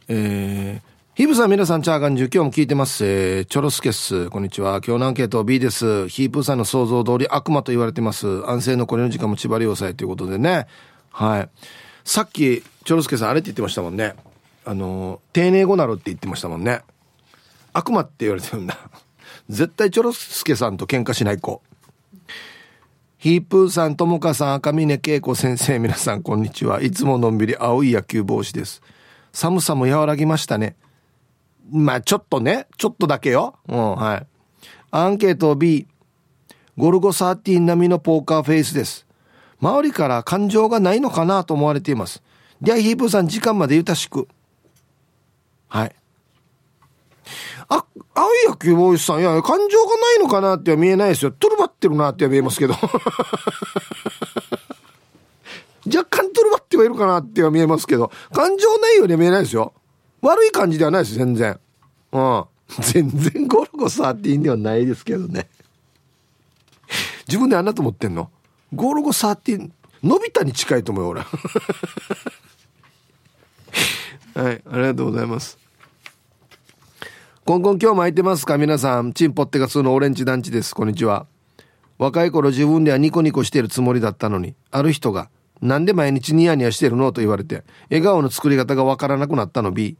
えー、ヒブさん、皆さん、チャーガンジュ、今日も聞いてます。えー、チョロスケッス。こんにちは。今日のアンケート B です。ヒープさんの想像通り悪魔と言われてます。安静のこれの時間も縛り要塞ということでね。はい。さっき、チョロスケさん、あれって言ってましたもんね。あの、丁寧語なるって言ってましたもんね。悪魔って言われてるんだ。絶対チョロスケさんと喧嘩しない子。ヒープーさん、ともかさん、赤峰恵子先生、皆さん、こんにちは。いつものんびり青い野球帽子です。寒さも和らぎましたね。まあちょっとね、ちょっとだけよ。うん、はい。アンケート B。ゴルゴ13並みのポーカーフェイスです。周りから感情がないのかなと思われています。では、ヒープーさん、時間までゆたしく。はい。あ、青い野球ボーイさん、いや、感情がないのかなっては見えないですよ。トルバってるなっては見えますけど。若干トルバってはいるかなっては見えますけど、感情ないようには見えないですよ。悪い感じではないです、全然。うん。全然ゴルゴ13ではないですけどね。自分であんなと思ってんの？ゴルゴ13、のび太に近いと思うよ、俺。はいありがとうございますコンコン今日も空いてますか？皆さんチンポってが通のオレンジ団地ですこんにちは若い頃自分ではニコニコしてるつもりだったのにある人が「なんで毎日ニヤニヤしてるの?」と言われて笑顔の作り方がわからなくなったの。B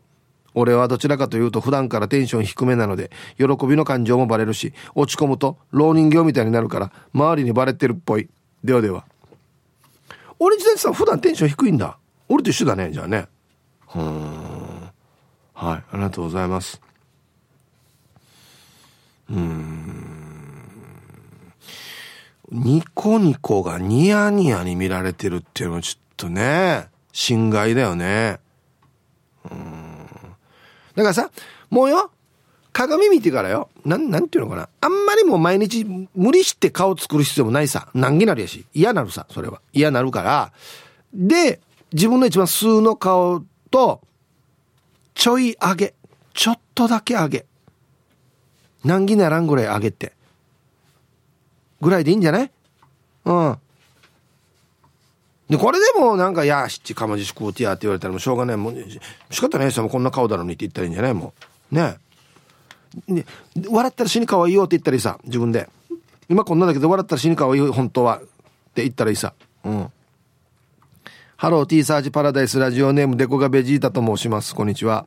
俺はどちらかというと普段からテンション低めなので喜びの感情もバレるし落ち込むと老人形みたいになるから周りにバレてるっぽい。ではでは。俺自体さん普段テンション低いんだ。俺と一緒だねじゃあね。うん。はいありがとうございます。うん。ニコニコがニヤニヤに見られてるっていうのはちょっとね心外だよね。うん。だからさもうよ鏡見てからよなんなんていうのかな。あんまりもう毎日無理して顔作る必要もないさ。難儀なるやし。嫌なるさそれは。嫌なるから。で自分の一番素の顔とちょい上げ。ちょっとだけ上げ。難儀ならんぐらい上げて。ぐらいでいいんじゃない？うん。でこれでもなんか「いや七かまじし食うてや」って言われたらもうしょうがないもう仕方ないですよもうこんな顔だろうにって言ったらいいんじゃないもうねで笑ったら死に可愛いいよって言ったらいいさ自分で今こんなだけど笑ったら死に可愛いいよ本当はって言ったらいいさうんハロー T サージパラダイスラジオネームデコがベジータと申しますこんにちは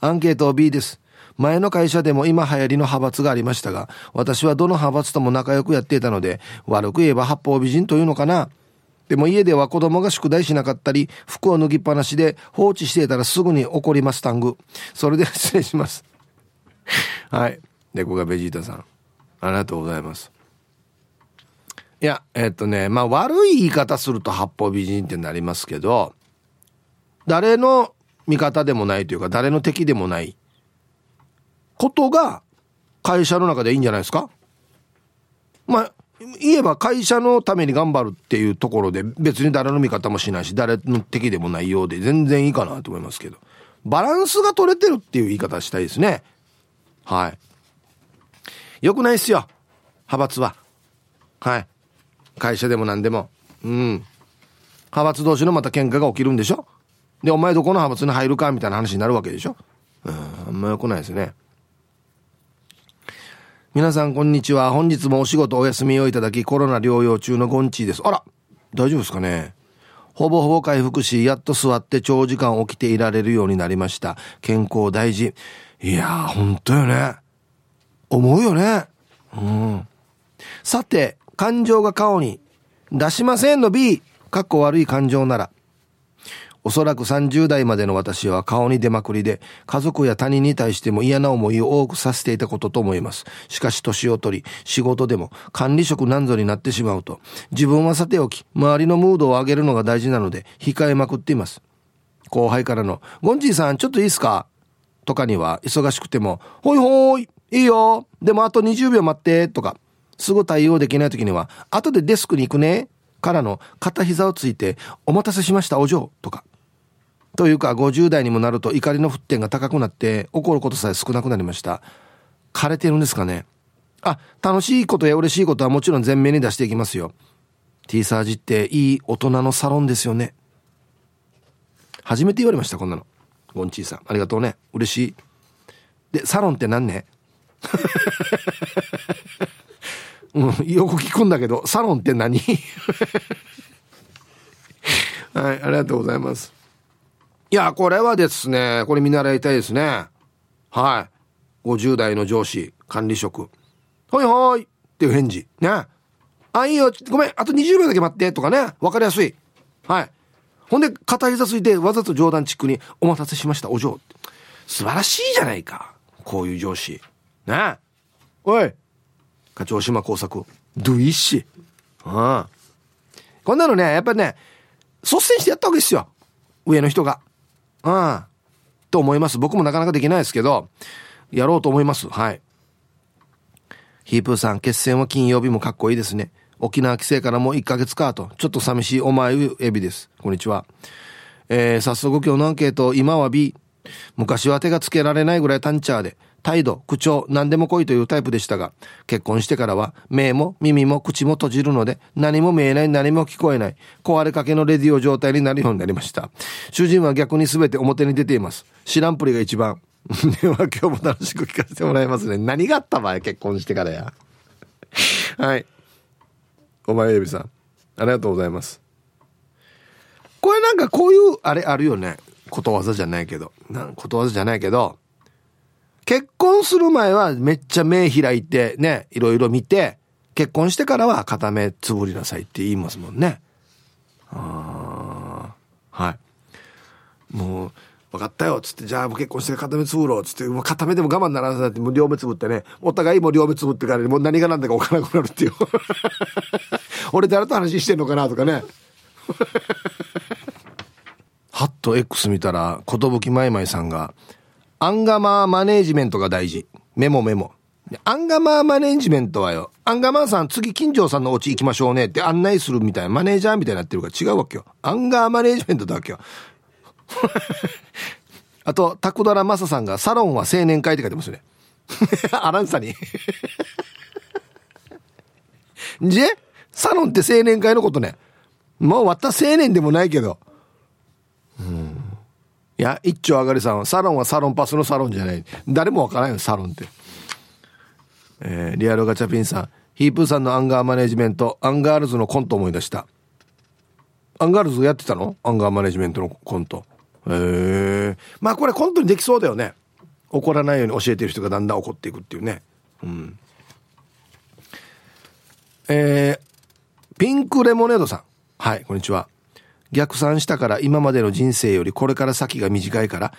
アンケート B です前の会社でも今流行りの派閥がありましたが私はどの派閥とも仲良くやっていたので悪く言えば八方美人というのかな。でも家では子供が宿題しなかったり服を脱ぎっぱなしで放置していたらすぐに怒りますタング。それで失礼します。はい。猫がベジータさん。ありがとうございます。いやえっとねまあ悪い言い方すると八方美人ってなりますけど誰の味方でもないというか誰の敵でもないことが会社の中でいいんじゃないですか？まあ言えば会社のために頑張るっていうところで別に誰の味方もしないし誰の敵でもないようで全然いいかなと思いますけど。バランスが取れてるっていう言い方したいですね。はい。よくないっすよ。派閥は。はい。会社でも何でも。うん。派閥同士のまた喧嘩が起きるんでしょ？でお前どこの派閥に入るかみたいな話になるわけでしょ？うん。あんまよくないですね。皆さんこんにちは。本日もお仕事お休みをいただきコロナ療養中のゴンチーです。あら大丈夫ですかね？ほぼほぼ回復しやっと座って長時間起きていられるようになりました。健康大事。いやーほんとよね。思うよね。うん。さて感情が顔に出しませんの B かっこ悪い感情なら。おそらく30代までの私は顔に出まくりで、家族や他人に対しても嫌な思いを多くさせていたことと思います。しかし年を取り、仕事でも管理職なんぞになってしまうと、自分はさておき、周りのムードを上げるのが大事なので、控えまくっています。後輩からの、ゴンジーさんちょっといいっすか？とかには、忙しくても、ほいほい、いいよでもあと20秒待って、とか、すぐ対応できない時には、後でデスクに行くねからの片膝をついて、お待たせしました、お嬢とか。というか50代にもなると怒りの沸点が高くなって怒ることさえ少なくなりました。枯れてるんですかね。あ楽しいことや嬉しいことはもちろん前面に出していきますよ。T サージっていい大人のサロンですよね。初めて言われましたこんなの。ゴンチーさん。ありがとうね。嬉しい。でサロンって何ね？うん、よく聞くんだけどサロンって何？はいありがとうございます。いや、これはですね、これ見習いたいですね。はい。50代の上司、管理職。はいはいっていう返事。ね。あ、いいよ。ごめん。あと20秒だけ待って。とかね。わかりやすい。はい。ほんで、片膝ついて、わざと冗談チックに、お待たせしました、お嬢。素晴らしいじゃないか。こういう上司。ね。おい。課長島工作。ドゥイッシ。うん。こんなのね、やっぱりね、率先してやったわけですよ。上の人が。うん。と思います。僕もなかなかできないですけど、やろうと思います。はい。ヒープーさん、決戦は金曜日もかっこいいですね。沖縄帰省からもう1ヶ月かと、ちょっと寂しいお前エビです。こんにちは。えー、早速今日のアンケート、今は B。昔は手がつけられないぐらいタンチャーで、態度、口調、何でも来いというタイプでしたが、結婚してからは目も耳も口も閉じるので、何も見えない、何も聞こえない、壊れかけのレディオ状態になるようになりました。主人は逆に全て表に出ています。知らんぷりが一番。では今日も楽しく聞かせてもらいますね。何があった場合結婚してからや。はい。お前エビさん。ありがとうございます。これなんかこういう、あれあるよね。ことわざじゃないけど。なことわざじゃないけど、結婚する前はめっちゃ目開いてね、いろいろ見て、結婚してからは片目つぶりなさいって言いますもんね。あはい。もう、分かったよっ、つって、じゃあもう結婚して片目つぶろうっ、つって、もう片目でも我慢ならなさって、もう両目つぶってね、お互いもう両目つぶってから、もう何が何だか分からなくなるっていう。俺誰と話してんのかなとかね。ハット X 見たら、寿まいまいさんが、アンガマーマネージメントが大事。メモメモ。アンガマーマネージメントはよ、アンガマーさん次金城さんのお家行きましょうねって案内するみたいな、マネージャーみたいになってるから違うわけよ。アンガーマネージメントだわけよ。あと、タクドラマサさんが、サロンは青年会って書いてますね。アランサに。じサロンって青年会のことね。もうわった青年でもないけど。いや、一丁上がりさん、サロンはサロンパスのサロンじゃない。誰もわからないよ、サロンって。えー、リアルガチャピンさん、ヒープーさんのアンガーマネジメント、アンガールズのコント思い出した。アンガールズやってたの？アンガーマネジメントのコント。へえ。まあこれコントにできそうだよね。怒らないように教えてる人がだんだん怒っていくっていうね。うん。えー、ピンクレモネードさん。はい、こんにちは。逆算したから今までの人生よりこれから先が短いから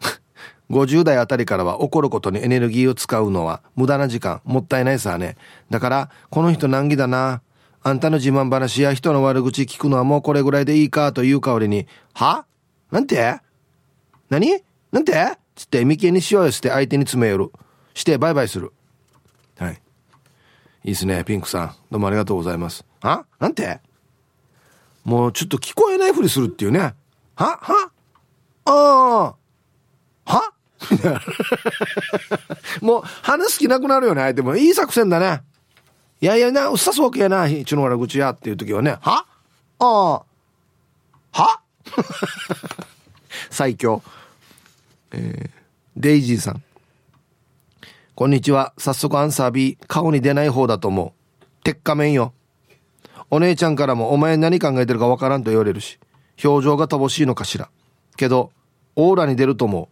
50代あたりからは怒ることにエネルギーを使うのは無駄な時間、もったいないさね。だから、この人難儀だな。あんたの自慢話や人の悪口聞くのはもうこれぐらいでいいかという代わりに、は？なんて？何？なんて？つって眉間にしわ寄せて相手に詰め寄る。してバイバイする。はい。いいっすね、ピンクさん。どうもありがとうございます。あなんて？もうちょっと聞こえないふりするっていうね。は？は？ああ。は？もう話す気なくなるよね、相手も。いい作戦だね。いやいやな、うっさそうけやな、ちの悪口やっていう時はね。は？ああ。は？最強。えー、デイジーさん。こんにちは。早速アンサー B。顔に出ない方だと思う。鉄仮面よ。お姉ちゃんからもお前何考えてるかわからんと言われるし、表情が乏しいのかしら。けど、オーラに出ると思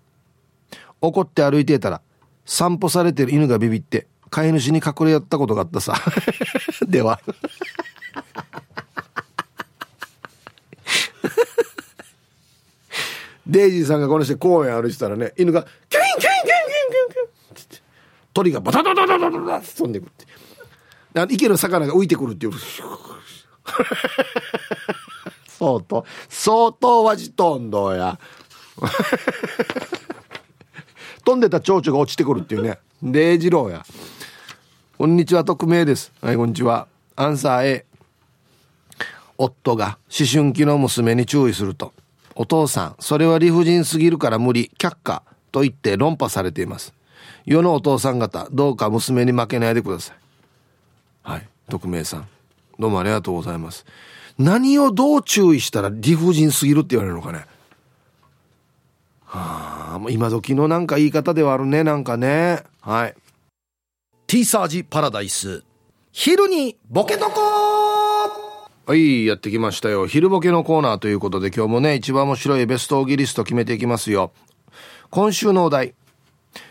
う。怒って歩いてたら、散歩されてる犬がビビって、飼い主に隠れやったことがあったさ。では。デイジーさんがこの人公園歩いてたらね、犬が、キュンキュンキュンキュンキュンキュイン鳥がバタタタタタタタって飛んでくって。池の魚が浮いてくるっていう。相当、相当わじとんどや。飛んでた蝶々が落ちてくるっていうね。礼二郎や。こんにちは、匿名です。はい、こんにちは。アンサー A。夫が思春期の娘に注意すると、お父さん、それは理不尽すぎるから無理、却下と言って論破されています。世のお父さん方、どうか娘に負けないでください。匿名さん。どうもありがとうございます。何をどう注意したら理不尽すぎるって言われるのかね。はあ、もう今時のなんか言い方ではあるね、なんかね。はい。T サージパラダイス。昼にボケとこはい、やってきましたよ。昼ボケのコーナーということで今日もね、一番面白いベストオギリスト決めていきますよ。今週のお題。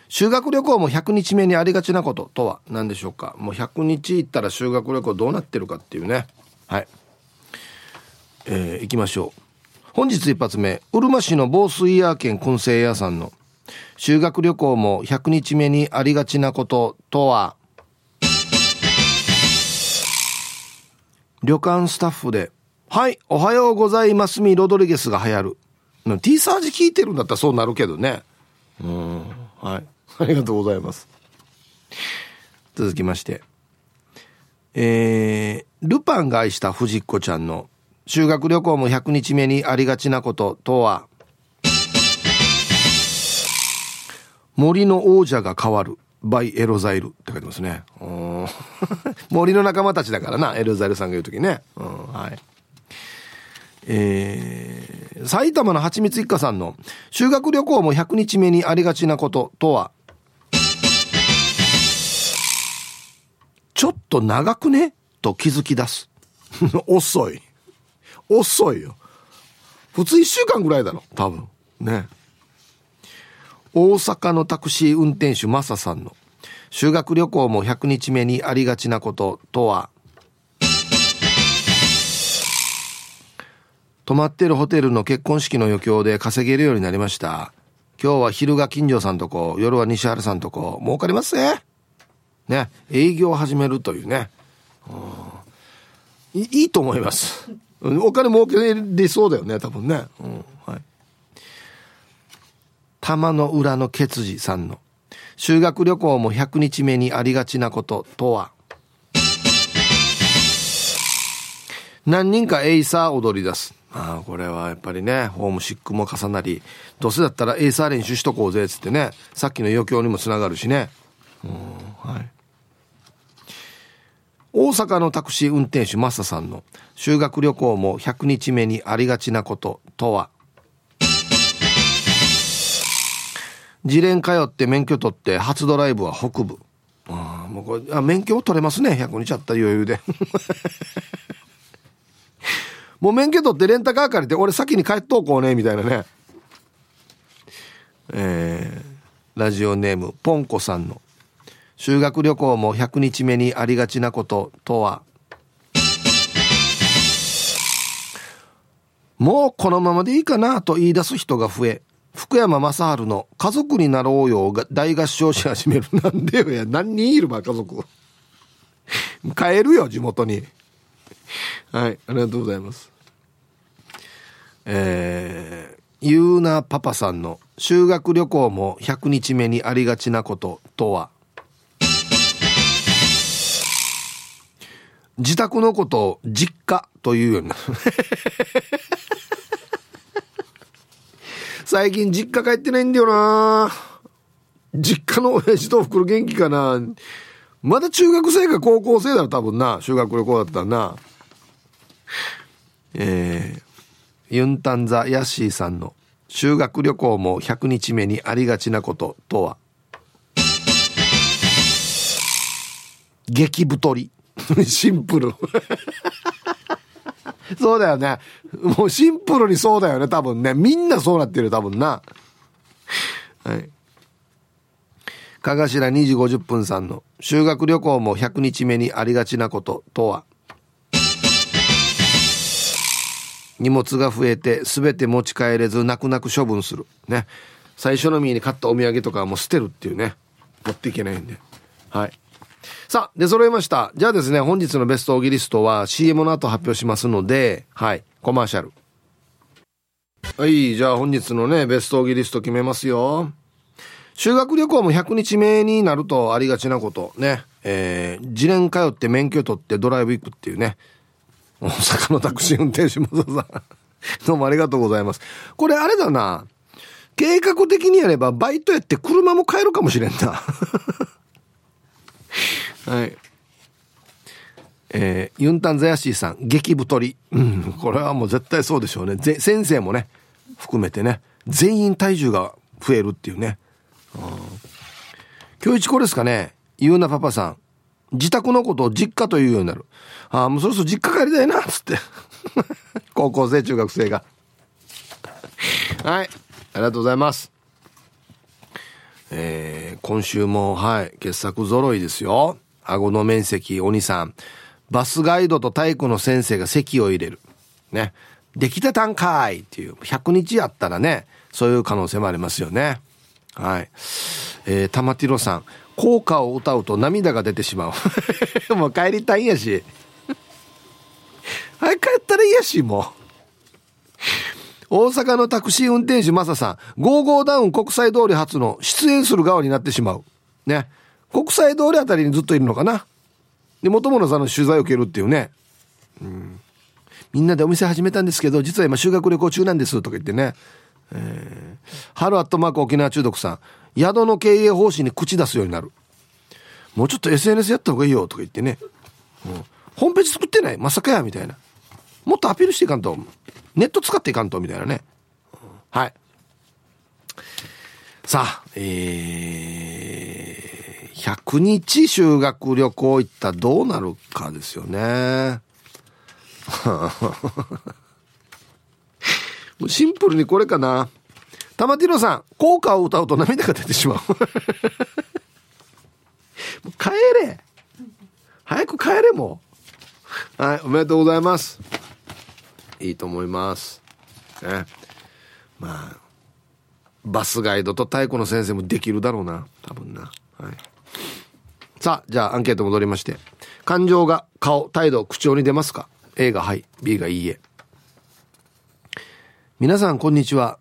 修学旅行も100日目にありがちなこととは何でしょうか？もう100日行ったら修学旅行どうなってるかっていうね。はい。えー、行きましょう。本日一発目。うるま市の防水屋県燻製屋さんの修学旅行も100日目にありがちなこととは？旅館スタッフで「はいおはようございますみロドリゲス」が流行る。T サージ聞いてるんだったらそうなるけどね。うんはい。ありがとうございます。続きまして。えー、ルパンが愛した藤子ちゃんの修学旅行も100日目にありがちなこととは、森の王者が変わる。バイエロザイルって書いてますね。森の仲間たちだからな、エロザイルさんが言うときね。うん、はい。えー、埼玉のはちみつ一家さんの修学旅行も100日目にありがちなこととは、ちょっと長くね？と気づき出す。遅い。遅いよ。普通1週間ぐらいだろ、多分。ね。大阪のタクシー運転手マサさんの修学旅行も100日目にありがちなこととは、泊まってるホテルの結婚式の余興で稼げるようになりました。今日は昼が金城さんとこ、夜は西原さんとこ、儲かりますね。ね、営業を始めるというね。いいいと思います。お金儲けれそうだよね、多分ね。うん、はい。玉の裏のケツジさんの修学旅行も100日目にありがちなこととは？何人かエイサー踊り出す。ああ、これはやっぱりね、ホームシックも重なり、どうせだったらエイサー練習しとこうぜっ、つってね、さっきの余興にもつながるしね。うん、はい。大阪のタクシー運転手マサさんの修学旅行も100日目にありがちなこととは？自練通って免許取って初ドライブは北部。ああもうこれあ免許を取れますね。100日あった余裕で。もう免許取ってレンタカー借りて俺先に帰っとこうねみたいなね。えー、ラジオネームポンコさんの。修学旅行も100日目にありがちなこととは？もうこのままでいいかなと言い出す人が増え福山雅治の「家族になろうよ」が大合唱し始めるなんでよや。何人いるば家族帰るよ地元に。はいありがとうございます。えー、ゆうなパパさんの修学旅行も100日目にありがちなこととは？自宅のことを実家というようになる。最近実家帰ってないんだよな。実家の親父と袋元気かな。まだ中学生か高校生だろ多分な。修学旅行だったらな。えー、ユンタンザ・ヤッシーさんの修学旅行も100日目にありがちなこととは？激太り。シンプル そうだよね。もうシンプルにそうだよね、多分ね。みんなそうなってる、多分な。はい。かがしら2時50分さんの修学旅行も100日目にありがちなこととは？荷物が増えて全て持ち帰れず泣く泣く処分する。ね。最初のみに買ったお土産とかはもう捨てるっていうね。持っていけないんで。はい。さあ、出揃いました。じゃあですね、本日のベストオギリストは CM の後発表しますので、はい、コマーシャル。はい、じゃあ本日のね、ベストオギリスト決めますよ。修学旅行も100日目になるとありがちなこと。ね。えー、自連通って免許取ってドライブ行くっていうね。大阪のタクシー運転手もさん。どうもありがとうございます。これあれだな。計画的にやればバイトやって車も買えるかもしれんな。はい。えー、ユンタンザヤシーさん、激太り。うん、これはもう絶対そうでしょうね。先生もね、含めてね、全員体重が増えるっていうね。うん今日一こですかね、ゆうなパパさん。自宅のことを実家というようになる。ああ、もうそろそろ実家帰りたいな、つって。高校生、中学生が。はい。ありがとうございます。えー、今週も、はい、傑作揃いですよ。顎の面積、鬼さん。バスガイドと体育の先生が席を入れる。ね。できてたんかいっていう。100日やったらね、そういう可能性もありますよね。はい。えー、玉ティロさん。効果を歌うと涙が出てしまう。もう帰りたいんやし。はい、帰ったらいいやし、もう。大阪のタクシー運転手マサさん、ゴーゴーダウン国際通り初の出演する側になってしまう。ね。国際通りあたりにずっといるのかな。で、元々さんの取材を受けるっていうね。うん。みんなでお店始めたんですけど、実は今修学旅行中なんですとか言ってね。えー、春アットマーク沖縄中毒さん宿の経営方針に口出すようになるもうちょっと SNS やった方がいいよとか言ってね、うん、ホームページ作ってない？まさかやみたいなもっとアピールしていかんとネット使っていかんとみたいなね、はい。さあえー、100日修学旅行行ったらどうなるかですよね。もうシンプルにこれかな。玉ティロさん効果を歌うと涙が出てしまう 帰れ。早く帰れもう。はいおめでとうございます。いいと思います。ね。まあバスガイドと太鼓の先生もできるだろうな。多分な。はい。さあじゃあアンケート戻りまして。感情が顔態度口調に出ますか？A がはい B がいいえ。皆さんこんにちは。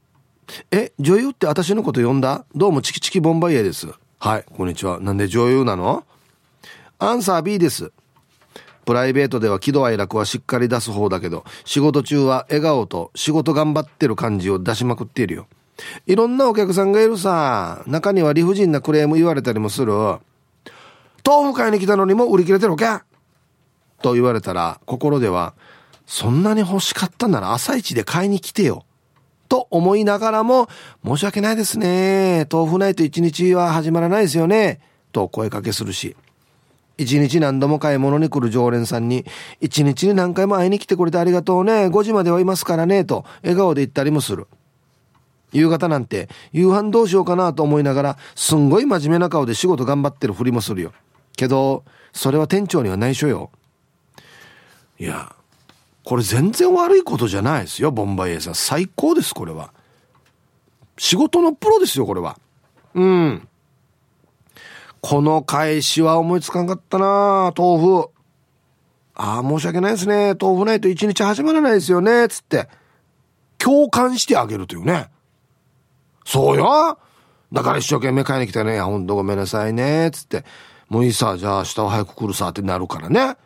え女優って私のこと呼んだ？どうもチキチキボンバイエです。はいこんにちは。なんで女優なの？アンサー B です。プライベートでは喜怒哀楽はしっかり出す方だけど仕事中は笑顔と仕事頑張ってる感じを出しまくっているよ。いろんなお客さんがいるさ。中には理不尽なクレーム言われたりもする。豆腐買いに来たのにも売り切れてるわけ。と言われたら心ではそんなに欲しかったなら朝一で買いに来てよ。と思いながらも申し訳ないですね。豆腐ないと一日は始まらないですよね。と声かけするし。一日何度も買い物に来る常連さんに一日に何回も会いに来てくれてありがとうね。5時まではいますからねと笑顔で言ったりもする。夕方なんて夕飯どうしようかなと思いながらすんごい真面目な顔で仕事頑張ってるふりもするよ。けどそれは店長には内緒よ。いやこれ全然悪いことじゃないですよボンバイエーさん。最高ですこれは。仕事のプロですよこれは。うん。この返しは思いつかんかったな豆腐ああ申し訳ないですね豆腐ないと一日始まらないですよねつって共感してあげるというねそうよだから一生懸命買いに来てね、ほんとごめんなさいね、つって。もういいさ、じゃあ明日は早く来るさってなるからね。あ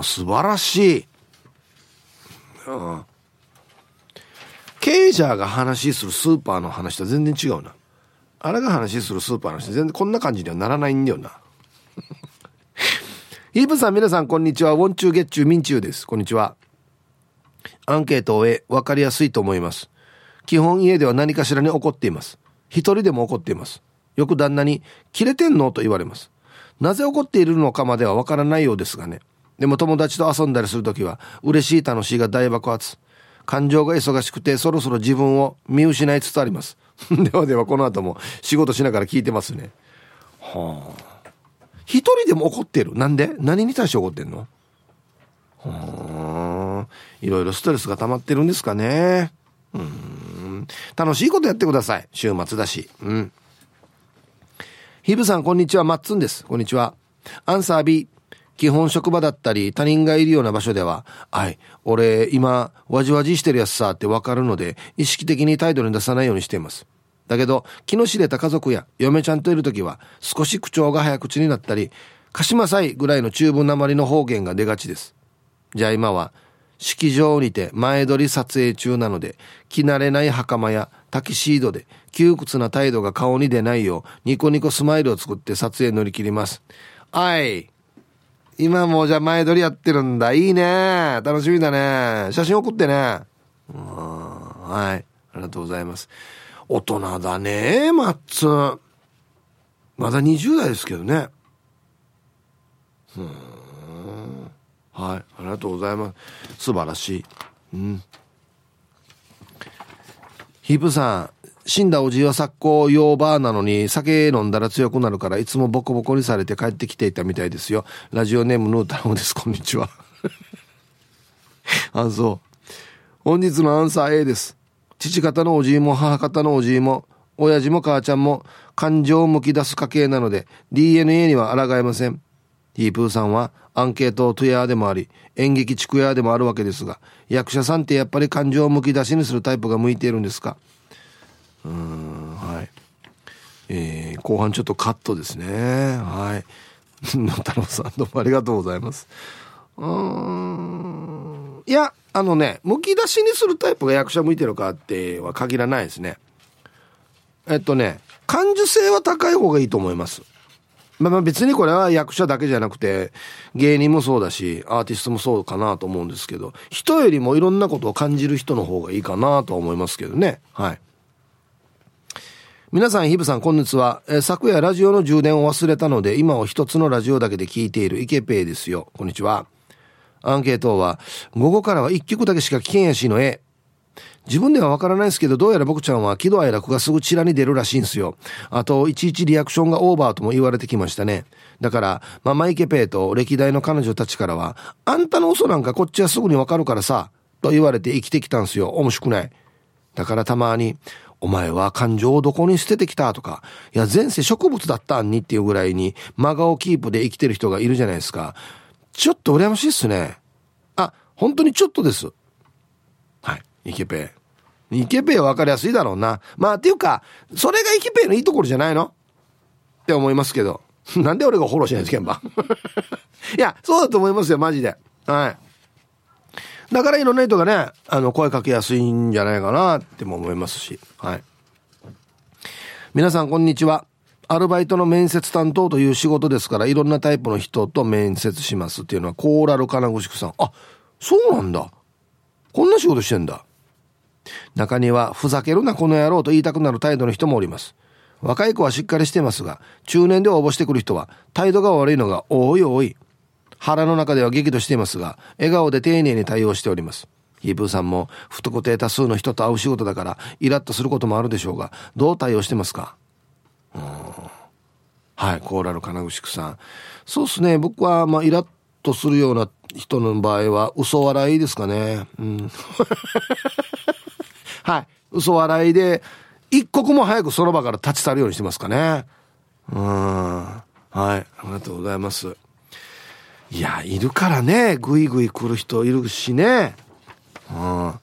あ、素晴らしい。うん。経営者が話するスーパーの話と全然違うな。あれが話するスーパーの話全然こんな感じにはならないんだよな。ヒープさん皆さんこんにちは。ウォンチューゲッチューミンチューです。こんにちは。アンケートを終え、わかりやすいと思います。基本家では何かしらに怒っています。一人でも怒っています。よく旦那に、切れてんの？と言われます。なぜ怒っているのかまではわからないようですがね。でも友達と遊んだりするときは、嬉しい楽しいが大爆発。感情が忙しくて、そろそろ自分を見失いつつあります。ではでは、この後も仕事しながら聞いてますね。はあ。一人でも怒ってる？なんで？何に対して怒ってんの？はあ。いろいろストレスが溜まってるんですかね。うん。楽しいことやってください。週末だし。うん。ヒブさん、こんにちは。マッツンです。こんにちは。アンサー B。基本職場だったり他人がいるような場所では、はい、俺今、わじわじしてるやつさってわかるので、意識的に態度に出さないようにしています。だけど、気の知れた家族や嫁ちゃんといるときは、少し口調が早口になったり、かしまさいぐらいの中文なまりの方言が出がちです。じゃあ今は、式場にて前撮り撮影中なので、着慣れない袴やタキシードで窮屈な態度が顔に出ないよう、ニコニコスマイルを作って撮影乗り切ります。はい。今もじゃあ前撮りやってるんだ。いいね。楽しみだね。写真送ってね。うん、はい。ありがとうございます。大人だね、マッツ。まだ20代ですけどね。うん。はい。ありがとうございます。素晴らしい。うん。ヒープさん、死んだおじいは昨今用バーなのに酒飲んだら強くなるからいつもボコボコにされて帰ってきていたみたいですよ。ラジオネームヌータロです。こんにちは。あ、そう。本日のアンサー A です。父方のおじいも母方のおじいも親父も母ちゃんも感情をむき出す家系なので DNA には抗えません。ヒープーさんはアンケートトゥヤーでもあり演劇地区屋でもあるわけですが役者さんってやっぱり感情をむき出しにするタイプが向いているんですか？うんはいえー、後半ちょっとカットですねはい 野太郎さんどうもありがとうございますうんいや、あのね、むき出しにするタイプが役者向いてるかっては限らないですね。えっとね、感受性は高い方がいいと思います。まあまあ別にこれは役者だけじゃなくて、芸人もそうだし、アーティストもそうかなと思うんですけど、人よりもいろんなことを感じる人の方がいいかなとは思いますけどね。はい。皆さん、ヒブさん、こんにちは。え、昨夜ラジオの充電を忘れたので、今を一つのラジオだけで聞いているイケペイですよ。こんにちは。アンケートは、午後からは一曲だけしか聞けんやしのえ。自分ではわからないですけど、どうやら僕ちゃんは喜怒哀楽がすぐチラに出るらしいんですよ。あと、いちいちリアクションがオーバーとも言われてきましたね。だから、ママイケペイと歴代の彼女たちからは、あんたの嘘なんかこっちはすぐにわかるからさ、と言われて生きてきたんすよ。面白くない。だからたまに、お前は感情をどこに捨ててきたとか、いや、前世植物だったんにっていうぐらいに、真顔キープで生きてる人がいるじゃないですか。ちょっと羨ましいっすね。あ、本当にちょっとです。はい。イケペイ。イケペイは分かりやすいだろうな。まあ、っていうか、それがイケペイのいいところじゃないの？って思いますけど。なんで俺がフォローしないんですか、いや、そうだと思いますよ、マジで。はい。だからいろんな人がね、あの、声かけやすいんじゃないかなっても思いますし。はい。皆さん、こんにちは。アルバイトの面接担当という仕事ですから、いろんなタイプの人と面接しますっていうのは、コーラル金具宿さん。あ、そうなんだ。こんな仕事してんだ。中には、ふざけるなこの野郎と言いたくなる態度の人もおります。若い子はしっかりしてますが、中年で応募してくる人は、態度が悪いのが多い多い。腹の中では激怒していますが、笑顔で丁寧に対応しております。ヒープーさんも不特定多数の人と会う仕事だからイラッとすることもあるでしょうが、どう対応してますか？はい、コーラル金具宿さん。そうっすね、僕はまあイラッとするような人の場合は嘘笑いですかね。うん。はい。嘘笑いで、一刻も早くその場から立ち去るようにしてますかね。うん。はい。ありがとうございます。いや、いるからね。ぐいぐい来る人いるしね。うん。